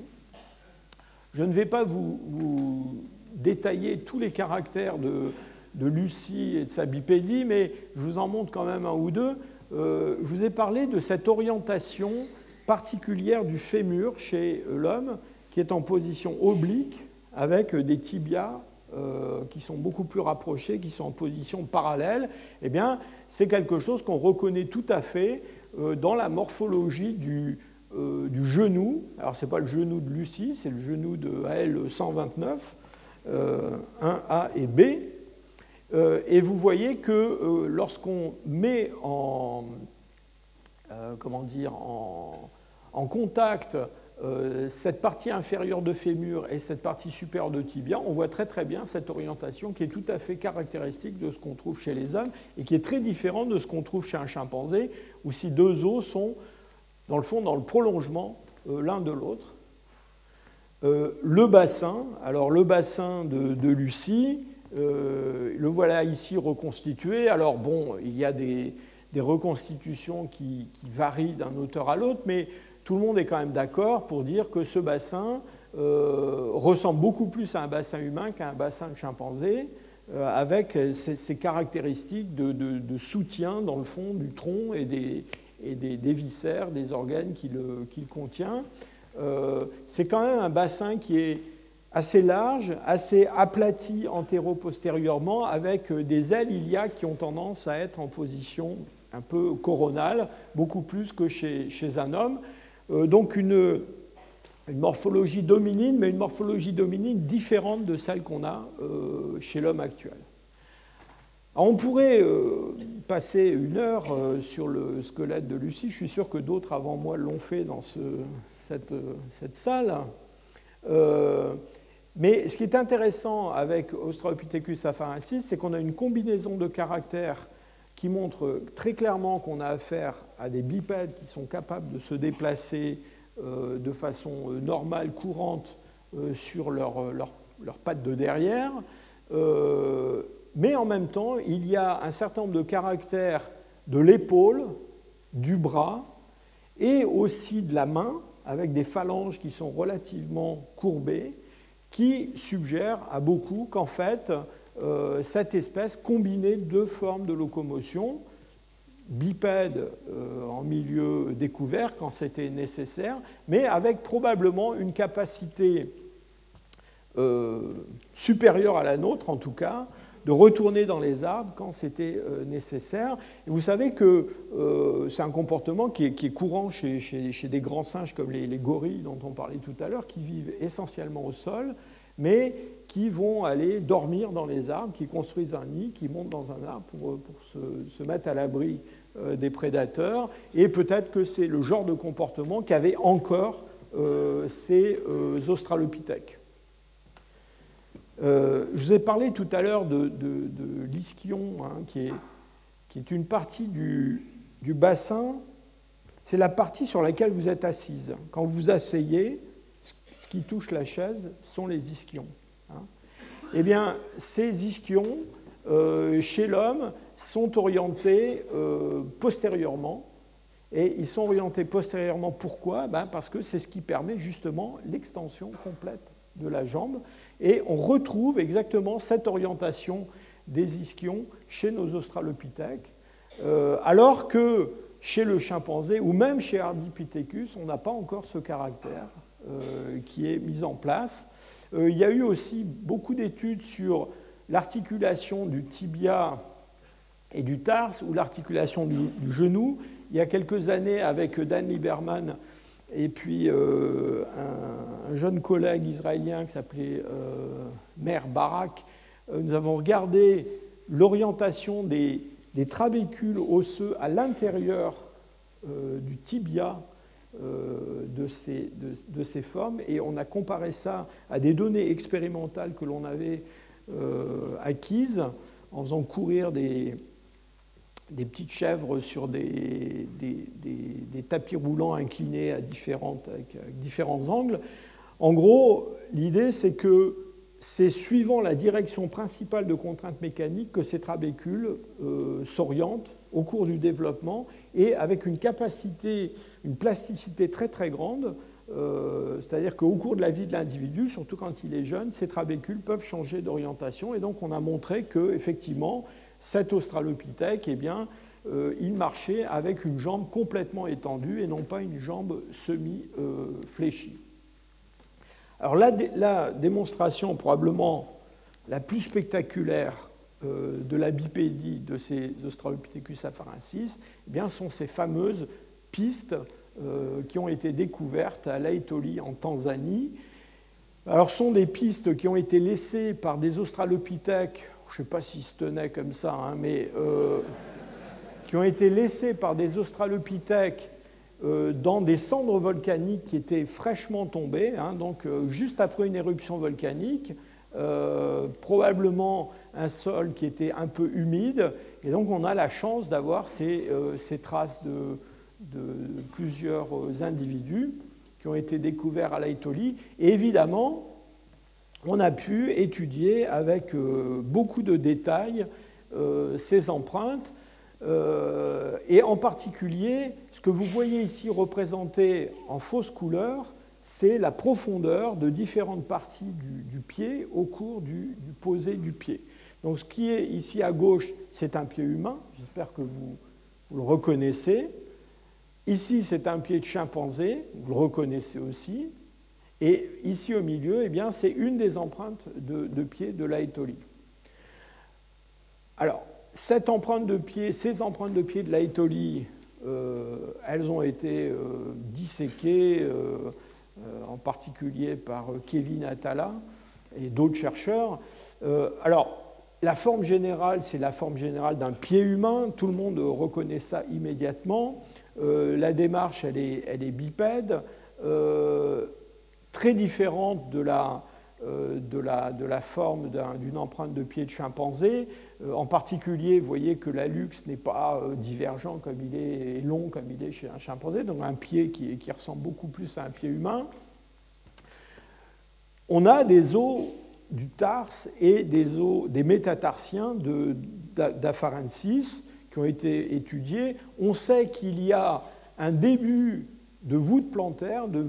Je ne vais pas vous, détailler tous les caractères de, de, Lucie et de sa bipédie, mais je vous en montre quand même un ou deux. Euh, je vous ai parlé de cette orientation particulière du fémur chez l'homme, qui est en position oblique, avec des tibias euh, qui sont beaucoup plus rapprochés, qui sont en position parallèle, eh bien, c'est quelque chose qu'on reconnaît tout à fait euh, dans la morphologie du, euh, genou. Alors, ce n'est pas le genou de Lucie, c'est le genou de AL 129, 1A et B. et vous voyez que lorsqu'on met en, comment dire, en, contact cette partie inférieure de fémur et cette partie supérieure de tibia, on voit très très bien cette orientation qui est tout à fait caractéristique de ce qu'on trouve chez les hommes et qui est très différente de ce qu'on trouve chez un chimpanzé, où si deux os sont dans le fond dans le prolongement euh, l'un de l'autre. Euh, le bassin, alors le bassin de, Lucie, le voilà ici reconstitué. Alors bon, il y a des, reconstitutions qui varient d'un auteur à l'autre, mais tout le monde est quand même d'accord pour dire que ce bassin euh, ressemble beaucoup plus à un bassin humain qu'à un bassin de chimpanzé, euh, avec ces, caractéristiques de, soutien dans le fond du tronc et des, des, viscères, des organes qu'il contient. Euh, c'est quand même un bassin qui est assez large, assez aplati antéro-postérieurement, avec des ailes iliaques qui ont tendance à être en position un peu coronale, beaucoup plus que chez un homme. Euh, donc une, morphologie dominine, mais une morphologie dominine différente de celle qu'on a euh, chez l'homme actuel. on pourrait euh, passer une heure sur le squelette de Lucie, je suis sûr que d'autres avant moi l'ont fait dans cette, salle. mais ce qui est intéressant avec Australopithecus afarensis, c'est qu'on a une combinaison de caractères qui montre très clairement qu'on a affaire à des bipèdes qui sont capables de se déplacer euh, de façon euh, normale, courante, euh, sur leurs leur, pattes de derrière. mais en même temps, il y a un certain nombre de caractères de l'épaule, du bras et aussi de la main, avec des phalanges qui sont relativement courbées, qui suggèrent à beaucoup qu'en fait, euh, cette espèce combinait deux formes de locomotion, bipède euh, en milieu découvert quand c'était nécessaire, mais avec probablement une capacité euh, supérieure à la nôtre, en tout cas, de retourner dans les arbres quand c'était nécessaire. Vous savez que c'est un comportement qui est, courant chez, des grands singes comme les, les, gorilles dont on parlait tout à l'heure, qui vivent essentiellement au sol, mais qui vont aller dormir dans les arbres, qui construisent un nid, qui montent dans un arbre pour, se, mettre à l'abri euh, des prédateurs. Et peut-être que c'est le genre de comportement qu'avaient encore euh, ces euh, australopithèques. je vous ai parlé tout à l'heure de, l'ischion, hein, qui, est, une partie du, du bassin. C'est la partie sur laquelle vous êtes assise. Quand vous asseyez, ce qui touche la chaise sont les ischions. Eh bien, ces ischions, euh, chez l'homme, sont orientés euh, postérieurement. Et ils sont orientés postérieurement, pourquoi? Ben Parce que c'est ce qui permet justement l'extension complète de la jambe. Et on retrouve exactement cette orientation des ischions chez nos australopithèques, euh, alors que chez le chimpanzé ou même chez Ardipithecus, on n'a pas encore ce caractère qui est mis en place. Euh, il y a eu aussi beaucoup d'études sur l'articulation du tibia et du tarse ou l'articulation du, genou. Il y a quelques années, avec Dan Lieberman et puis euh, un, jeune collègue israélien qui s'appelait euh, Mer Barak, nous avons regardé l'orientation des, trabécules osseux à l'intérieur du tibia euh, de ces, de, ces, formes et on a comparé ça à des données expérimentales que l'on avait euh, acquises en faisant courir des, des petites chèvres sur des, des, tapis roulants inclinés à différentes, avec, différents angles. En gros, l'idée c'est que c'est suivant la direction principale de contrainte mécanique que ces trabécules euh, s'orientent au cours du développement et avec une capacité une plasticité très très grande, euh, c'est-à-dire qu'au cours de la vie de l'individu, surtout quand il est jeune, ces trabécules peuvent changer d'orientation. Et donc on a montré que effectivement, cet australopithèque, eh bien, euh, il marchait avec une jambe complètement étendue et non pas une jambe semi-fléchie. Alors la, la, démonstration probablement la plus spectaculaire euh, de la bipédie de ces Australopithecus afarensis eh bien, sont ces fameuses pistes qui ont été découvertes à Laetoli en Tanzanie. Alors, ce sont des pistes qui ont été laissées par des australopithèques je ne sais pas si se tenait comme ça, hein, mais qui ont été laissés par des australopithèques dans des cendres volcaniques qui étaient fraîchement tombées, hein, donc juste après une éruption volcanique, probablement un sol qui était un peu humide, et donc on a la chance d'avoir ces, traces de, de, plusieurs individus qui ont été découverts à l'Aitolie. Et évidemment, on a pu étudier avec euh, beaucoup de détails euh, ces empreintes. Euh, et en particulier, ce que vous voyez ici représenté en fausse couleur, c'est la profondeur de différentes parties du, pied au cours du, posé du pied. Donc ce qui est ici à gauche, c'est un pied humain, j'espère que vous, le reconnaissez. Ici, c'est un pied de chimpanzé, vous le reconnaissez aussi. Et ici au milieu, eh bien, c'est une des empreintes de, pied de l'Aetoli. Alors, cette empreinte de pied, ces empreintes de pied de l'Aetoli, euh, elles ont été euh, disséquées, euh, en particulier par Kevin Atala et d'autres chercheurs. alors, la forme générale, c'est la forme générale d'un pied humain. Tout le monde reconnaît ça immédiatement. la démarche, elle est, elle est bipède très différente de la, euh, forme d'une empreinte de pied de chimpanzé. Euh, en particulier, vous voyez que l'allux n'est pas euh, divergent comme il est, long comme il est chez un chimpanzé, donc un pied qui ressemble beaucoup plus à un pied humain. On a des os du tarse et des os des métatarsiens d'Afarensis qui ont été étudiés. On sait qu'il y a un début de voûte plantaire, de,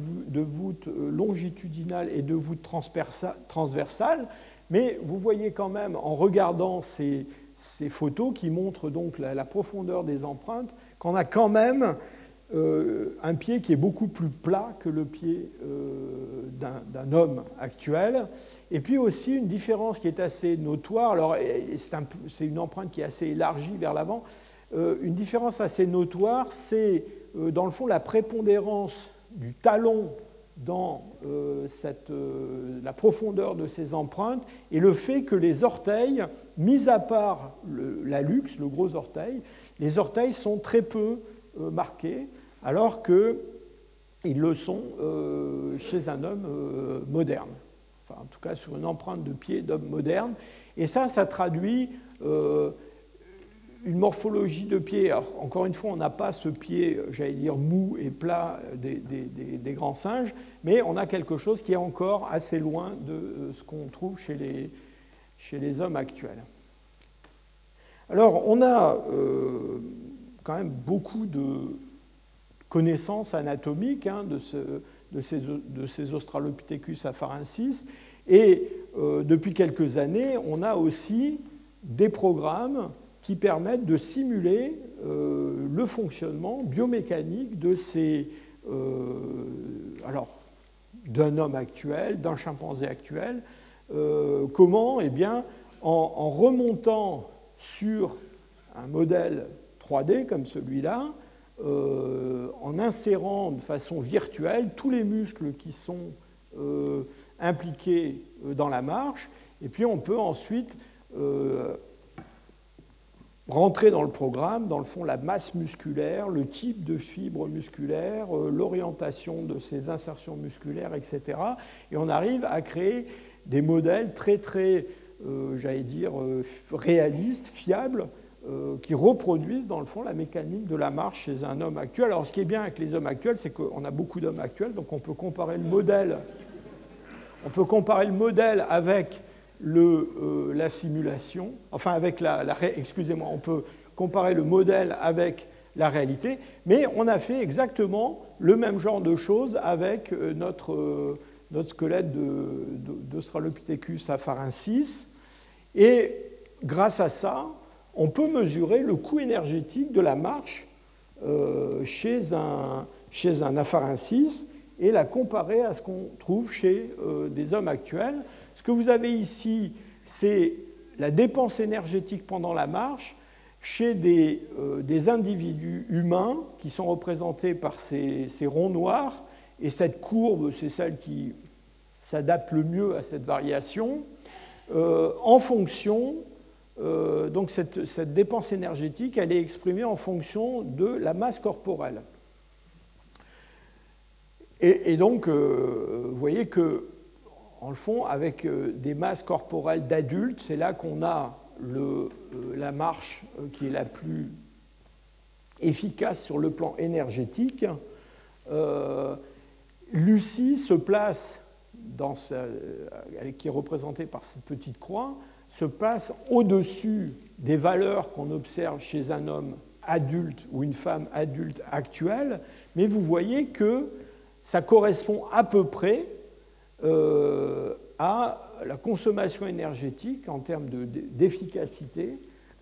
voûte euh, longitudinale et de voûte transversale. Mais vous voyez quand même, en regardant ces, photos qui montrent donc la, profondeur des empreintes, qu'on a quand même euh, un pied qui est beaucoup plus plat que le pied euh, d'un homme actuel. Et puis aussi une différence qui est assez notoire, alors c'est une empreinte qui est assez élargie vers l'avant, une différence assez notoire, c'est euh, dans le fond, la prépondérance du talon dans euh, euh, la profondeur de ces empreintes et le fait que les orteils, mis à part la luxe, le gros orteil, les orteils sont très peu marqués, alors qu'ils le sont chez un homme moderne, enfin, en tout cas sur une empreinte de pied d'homme moderne. Et ça, ça traduit une morphologie de pied, encore une fois, on n'a pas ce pied, j'allais dire, mou et plat des, grands singes, mais on a quelque chose qui est encore assez loin de euh, ce qu'on trouve chez les, hommes actuels. Alors, on a euh, quand même beaucoup de connaissances anatomiques hein, de, ce, de, ces, Australopithecus afarensis, et euh, depuis quelques années, on a aussi des programmes qui permettent de simuler euh, le fonctionnement biomécanique de ces, euh, alors, d'un homme actuel, d'un chimpanzé actuel. Comment Eh bien, en, remontant sur un modèle 3D comme celui-là, en insérant de façon virtuelle tous les muscles qui sont impliqués dans la marche, et puis on peut ensuite rentrer dans le programme, dans le fond, la masse musculaire, le type de fibre musculaire, euh, l'orientation de ces insertions musculaires, etc. Et on arrive à créer des modèles très, très, euh, j'allais dire, euh, réalistes, fiables, qui reproduisent, dans le fond, la mécanique de la marche chez un homme actuel. Alors, ce qui est bien avec les hommes actuels, c'est qu'on a beaucoup d'hommes actuels, donc on peut comparer le modèle, on peut comparer le modèle avec le, euh, la simulation, enfin avec la, excusez-moi, on peut comparer le modèle avec la réalité, mais on a fait exactement le même genre de choses avec euh, notre, euh, notre squelette d'Australopithecus afarensis, et grâce à ça, on peut mesurer le coût énergétique de la marche chez, un, chez un et la comparer à ce qu'on trouve chez des hommes actuels. Ce que vous avez ici, c'est la dépense énergétique pendant la marche chez des, euh, des, individus humains qui sont représentés par ces, ronds noirs. Et cette courbe, c'est celle qui s'adapte le mieux à cette variation, euh, en fonction donc cette, dépense énergétique, elle est exprimée en fonction de la masse corporelle. Et, donc, vous voyez que, en le fond, avec des masses corporelles d'adultes, c'est là qu'on a la marche qui est la plus efficace sur le plan énergétique. Lucie se place, dans qui est représentée par cette petite croix, se place au-dessus des valeurs qu'on observe chez un homme adulte ou une femme adulte actuelle, mais vous voyez que ça correspond à peu près euh, à la consommation énergétique en termes d'efficacité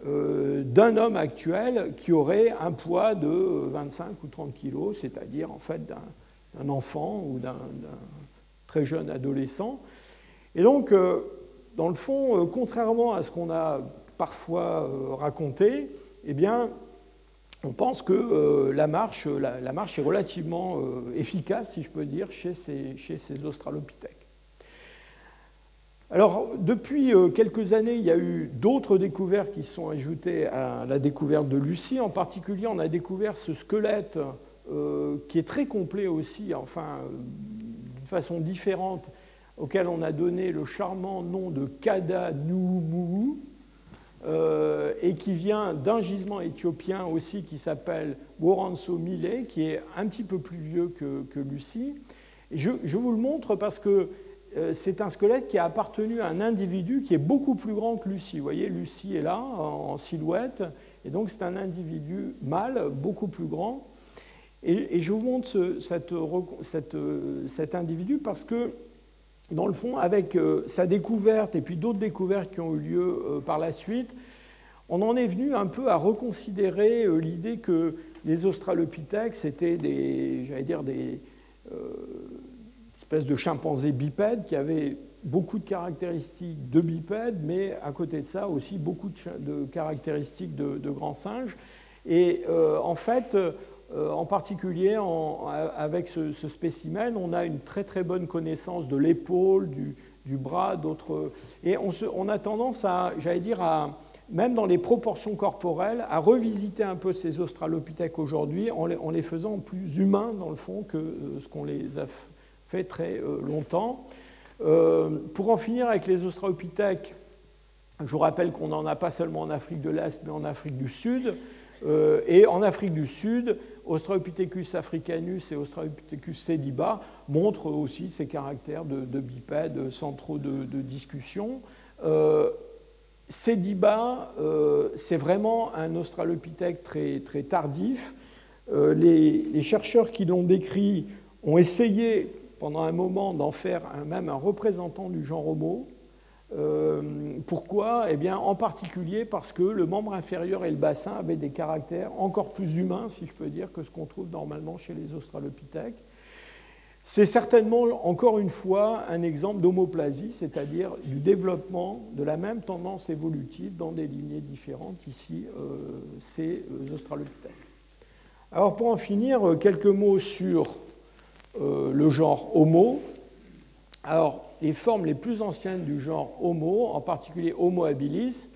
euh, d'un homme actuel qui aurait un poids de 25 ou 30 kg, c'est-à-dire en fait d'un enfant ou d'un très jeune adolescent. Et donc, euh, dans le fond, euh, contrairement à ce qu'on a parfois euh, raconté, eh bien, on pense que la marche, la, marche, est relativement efficace, si je peux dire, chez ces, chez ces australopithèques. Alors, depuis quelques années, il y a eu d'autres découvertes qui sont ajoutées à la découverte de Lucie. En particulier, on a découvert ce squelette euh, qui est très complet aussi, enfin, euh, d'une façon différente, auquel on a donné le charmant nom de Kada euh, et qui vient d'un gisement éthiopien aussi qui s'appelle Woranso Mile, qui est un petit peu plus vieux que, Lucie. je, vous le montre parce que c'est un squelette qui a appartenu à un individu qui est beaucoup plus grand que Lucie. Vous voyez, Lucie est là, en silhouette, et donc c'est un individu mâle, beaucoup plus grand. Et, je vous montre cet individu parce que, dans le fond, avec euh, sa découverte et puis d'autres découvertes qui ont eu lieu euh, par la suite, on en est venu un peu à reconsidérer euh, l'idée que les australopithèques, c'était des, j'allais dire, des espèces de chimpanzés bipèdes qui avaient beaucoup de caractéristiques de bipèdes, mais à côté de ça aussi beaucoup de, caractéristiques de, de, grands singes. Et en fait, euh, en particulier, avec ce, spécimen, on a une très très bonne connaissance de l'épaule, du, bras, d'autres. Et on, a tendance à, j'allais dire, à, même dans les proportions corporelles, à revisiter un peu ces australopithèques aujourd'hui en, les, faisant plus humains, dans le fond, que euh, ce qu'on les a fait très euh, longtemps. pour en finir avec les australopithèques, je vous rappelle qu'on n'en a pas seulement en Afrique de l'Est, mais en Afrique du Sud. Et en Afrique du Sud, Australopithecus africanus et Australopithecus sediba montrent aussi ces caractères de, bipèdes sans trop de, discussion. Euh, sediba, euh, c'est vraiment un Australopithèque très, tardif. Euh, les, chercheurs qui l'ont décrit ont essayé pendant un moment d'en faire même un représentant du genre Homo. Euh, pourquoi? Eh bien, en particulier parce que le membre inférieur et le bassin avaient des caractères encore plus humains, si je peux dire, que ce qu'on trouve normalement chez les australopithèques. C'est certainement, encore une fois, un exemple d'homoplasie, c'est-à-dire du développement de la même tendance évolutive dans des lignées différentes, ici, euh, ces euh, australopithèques. Alors, pour en finir, quelques mots sur le genre Homo. Alors, les formes les plus anciennes du genre Homo, en particulier Homo habilis,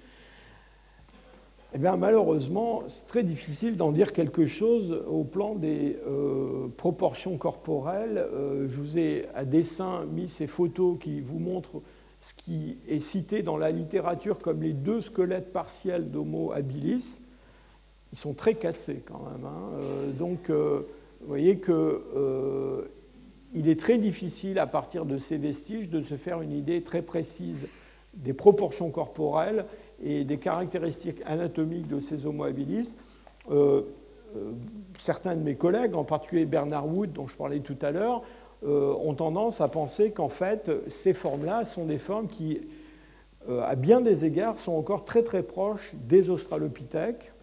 eh bien, malheureusement, c'est très difficile d'en dire quelque chose au plan des euh, proportions corporelles. Euh, je vous ai à dessin mis ces photos qui vous montrent ce qui est cité dans la littérature comme les deux squelettes partiels d'Homo habilis. Ils sont très cassés quand même. Hein. Euh, donc, vous voyez que il est très difficile, à partir de ces vestiges, de se faire une idée très précise des proportions corporelles et des caractéristiques anatomiques de ces Homo habilis. Euh, euh, certains de mes collègues, en particulier Bernard Wood, dont je parlais tout à l'heure, euh, ont tendance à penser qu'en fait, ces formes-là sont des formes qui, à bien des égards, sont encore très très proches des australopithèques,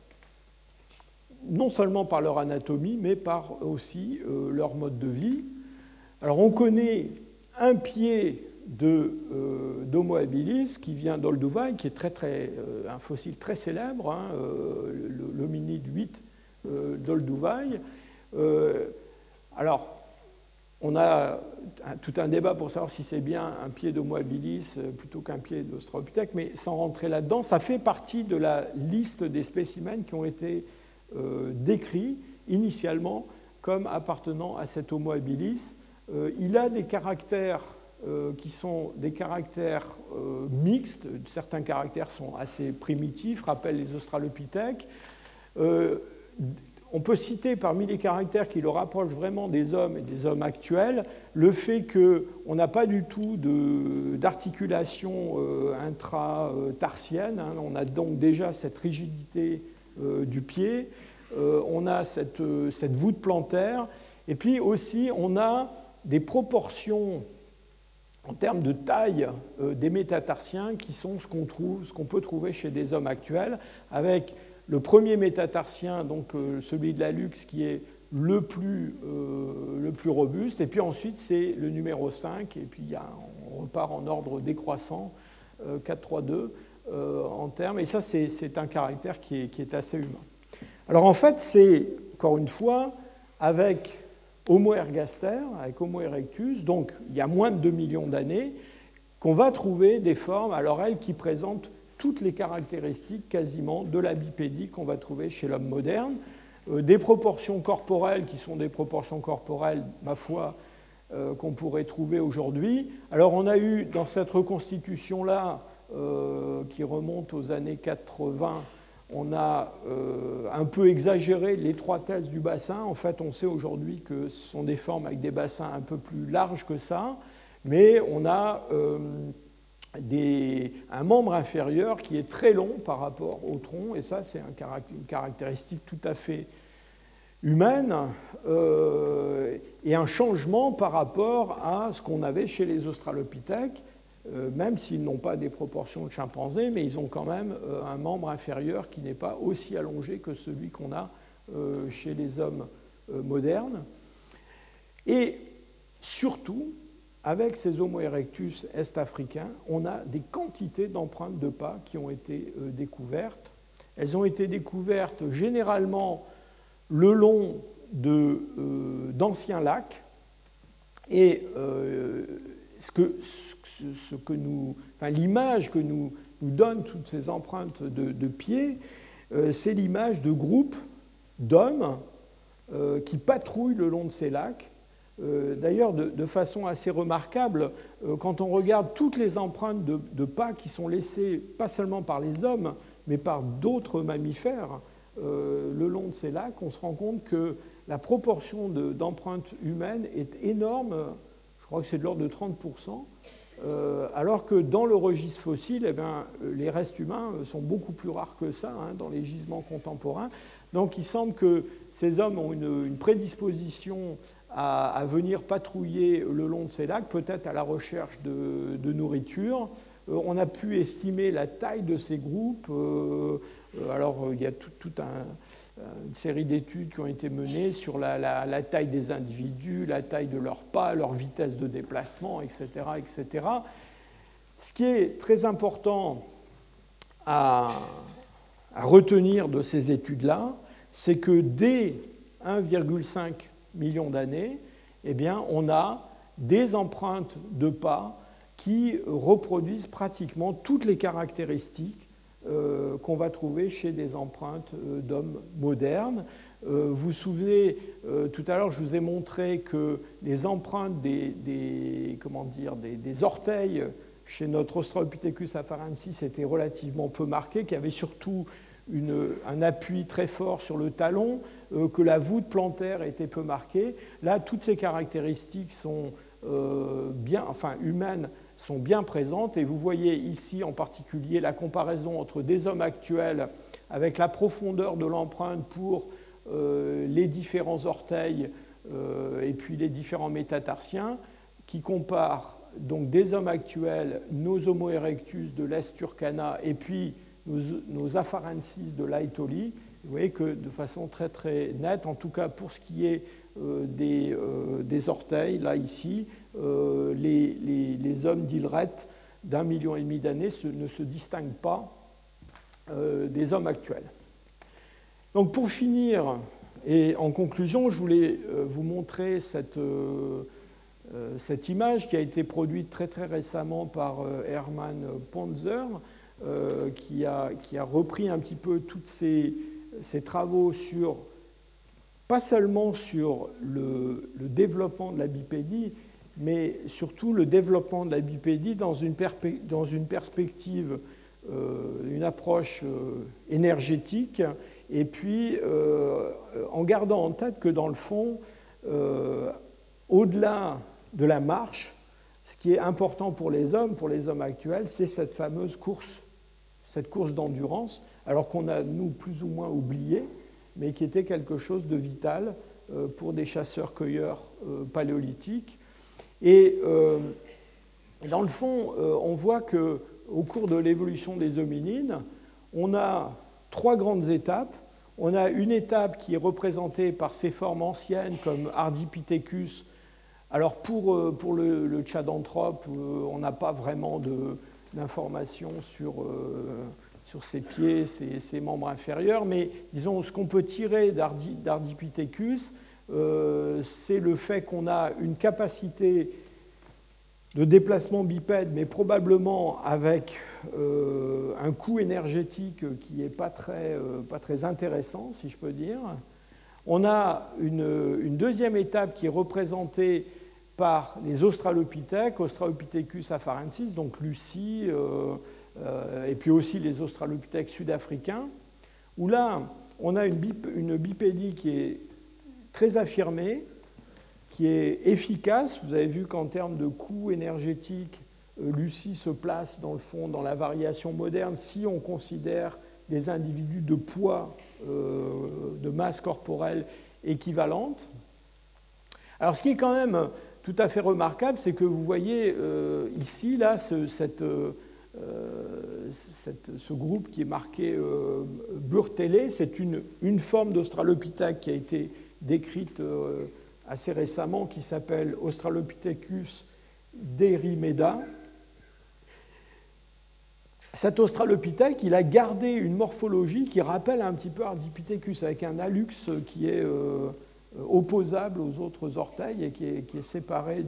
non seulement par leur anatomie, mais par aussi leur mode de vie. Alors on connaît un pied euh, d'Homo habilis qui vient d'Olduvai, qui est très, très, euh, un fossile très célèbre, hein, euh, l'hominide 8 d'Olduvai. alors, on a tout un débat pour savoir si c'est bien un pied d'Homo habilis plutôt qu'un pied d'Australopithèque, mais sans rentrer là-dedans, ça fait partie de la liste des spécimens qui ont été décrits initialement comme appartenant à cet Homo habilis. Il a des caractères euh, qui sont des caractères euh, mixtes. Certains caractères sont assez primitifs, rappellent les australopithèques. Euh, on peut citer parmi les caractères qui le rapprochent vraiment des hommes et des hommes actuels le fait qu'on n'a pas du tout d'articulation intra-tarsienne. Hein. on a donc déjà cette rigidité du pied. on a cette, cette voûte plantaire. Et puis aussi, on a des proportions en termes de taille euh, des métatarsiens qui sont ce qu'on trouve, ce qu'on peut trouver chez des hommes actuels, avec le premier métatarsien, donc euh, celui de la luxe, qui est le plus, euh, le plus robuste, et puis ensuite c'est le numéro 5, et puis on repart en ordre décroissant, 4, 3, 2 en termes, et ça c'est un caractère qui est, qui est assez humain. Alors en fait, c'est, encore une fois, avec Homo ergaster avec Homo erectus, donc il y a moins de 2 millions d'années, qu'on va trouver des formes, alors elles, qui présentent toutes les caractéristiques quasiment de la bipédie qu'on va trouver chez l'homme moderne. Euh, des proportions corporelles qui sont des proportions corporelles, ma foi, euh, qu'on pourrait trouver aujourd'hui. Alors on a eu dans cette reconstitution-là, euh, qui remonte aux années 80, on a euh, un peu exagéré l'étroitesse du bassin. En fait, on sait aujourd'hui que ce sont des formes avec des bassins un peu plus larges que ça, mais on a euh, un membre inférieur qui est très long par rapport au tronc, et ça, c'est une caractéristique tout à fait humaine, euh, et un changement par rapport à ce qu'on avait chez les australopithèques, même s'ils n'ont pas des proportions de chimpanzés, mais ils ont quand même euh, un membre inférieur qui n'est pas aussi allongé que celui qu'on a euh, chez les hommes modernes. Et surtout, avec ces Homo erectus est-africains, on a des quantités d'empreintes de pas qui ont été découvertes. Elles ont été découvertes généralement le long d'anciens lacs et ce que, l'image que nous, nous donnent toutes ces empreintes de, pieds, euh, c'est l'image de groupes d'hommes euh, qui patrouillent le long de ces lacs. Euh, d'ailleurs, de, façon assez remarquable, quand on regarde toutes les empreintes de, pas qui sont laissées, pas seulement par les hommes, mais par d'autres mammifères, le long de ces lacs, on se rend compte que la proportion d'empreintes humaines est énorme crois que c'est de l'ordre de 30%, euh, alors que dans le registre fossile, eh bien, les restes humains sont beaucoup plus rares que ça hein, dans les gisements contemporains. Donc il semble que ces hommes ont une, prédisposition à, venir patrouiller le long de ces lacs, peut-être à la recherche de, nourriture. Euh, on a pu estimer la taille de ces groupes. Euh, alors il y a tout un euh, une série d'études qui ont été menées sur la, taille des individus, la taille de leurs pas, leur vitesse de déplacement, etc.. Ce qui est très important à, retenir de ces études-là, c'est que dès 1,5 million d'années, eh on a des empreintes de pas qui reproduisent pratiquement toutes les caractéristiques euh, qu'on va trouver chez des empreintes euh, d'hommes modernes. Euh, vous vous souvenez, tout à l'heure, je vous ai montré que les empreintes des, comment dire, des, orteils chez notre Australopithecus afarensis étaient relativement peu marquées, qu'il y avait surtout un appui très fort sur le talon, que la voûte plantaire était peu marquée. Là, toutes ces caractéristiques sont bien, enfin, humaines sont bien présentes. Et vous voyez ici en particulier la comparaison entre des hommes actuels avec la profondeur de l'empreinte pour euh, les différents orteils euh, et puis les différents métatarsiens, qui comparent donc des hommes actuels, nos Homo erectus de l'Est Turkana et puis nos, nos afarensis de l'Aetoli. Vous voyez que de façon très très nette, en tout cas pour ce qui est euh, des, des, orteils, là ici, euh, les, hommes d'Ilret d'un million et demi d'années ne se distinguent pas euh, des hommes actuels. Donc pour finir, et en conclusion, je voulais euh, vous montrer cette, cette image qui a été produite très très récemment par Hermann Ponzer, qui a, qui, a, repris un petit peu tous ces, travaux sur, pas seulement sur le, développement de la bipédie, mais surtout le développement de la bipédie dans une, perspective, une approche énergétique et puis euh, en gardant en tête que dans le fond, euh, au-delà de la marche, ce qui est important pour les hommes, pour les hommes actuels, c'est cette fameuse course, cette course d'endurance, alors qu'on a, nous, plus ou moins oublié, mais qui était quelque chose de vital euh, pour des chasseurs-cueilleurs paléolithiques. Et dans le fond, on voit qu'au cours de l'évolution des hominines, on a trois grandes étapes. On a une étape qui est représentée par ces formes anciennes comme Ardipithecus. Alors pour, euh, pour le, le Tchadanthrope, euh, on n'a pas vraiment d'informations sur, euh, sur ses pieds, ses, ses, membres inférieurs, mais disons ce qu'on peut tirer d'Ardipithecus, c'est le fait qu'on a une capacité de déplacement bipède, mais probablement avec euh, un coût énergétique qui n'est pas, très, euh, pas très intéressant, si je peux dire. On a une, deuxième étape qui est représentée par les Australopithèques, Australopithecus afarensis, donc Lucie, euh, et puis aussi les Australopithèques sud-africains, où là, on a une bipédie qui est très affirmée, qui est efficace. Vous avez vu qu'en termes de coût énergétique, euh, Lucie se place dans le fond dans la variation moderne si on considère des individus de poids, euh, de masse corporelle équivalente. Alors ce qui est quand même tout à fait remarquable, c'est que vous voyez euh, ici, là, ce, groupe qui est marqué Burtellé, c'est une, une, forme d'Australopithèque qui a été décrite assez récemment, qui s'appelle Australopithecus derimeda, cet australopithèque, il a gardé une morphologie qui rappelle un petit peu Ardipithecus, avec un hallux qui est euh, opposable aux autres orteils et qui est, séparé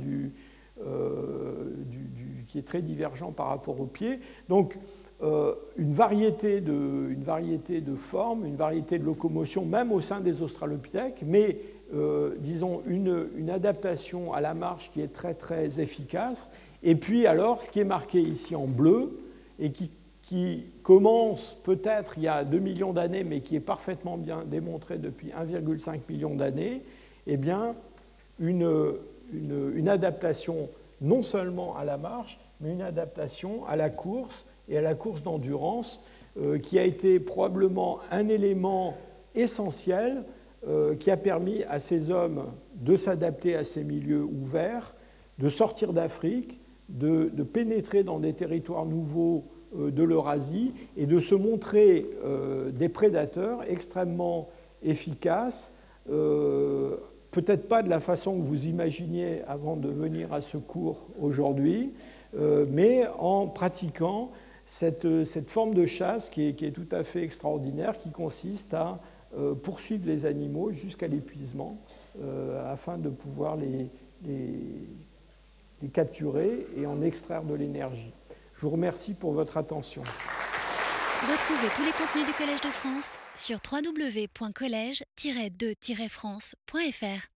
euh, du, qui est très divergent par rapport aux pieds. Donc, euh, une, variété de, une variété de formes, une variété de locomotion, même au sein des australopithèques, mais disons une, une, adaptation à la marche qui est très très efficace. Et puis alors, ce qui est marqué ici en bleu, et qui, qui commence peut-être il y a 2 millions d'années, mais qui est parfaitement bien démontré depuis 1,5 million d'années, eh bien, une, une, adaptation non seulement à la marche, mais une adaptation à la course et à la course d'endurance, euh, qui a été probablement un élément essentiel euh, qui a permis à ces hommes de s'adapter à ces milieux ouverts, de sortir d'Afrique, de, pénétrer dans des territoires nouveaux euh, de l'Eurasie et de se montrer des prédateurs extrêmement efficaces, peut-être pas de la façon que vous imaginiez avant de venir à ce cours aujourd'hui, mais en pratiquant cette, forme de chasse qui est, tout à fait extraordinaire, qui consiste à poursuivre les animaux jusqu'à l'épuisement afin de pouvoir les, les capturer et en extraire de l'énergie. Je vous remercie pour votre attention. Retrouvez tous les contenus du Collège de France sur www.colège-2-france.fr.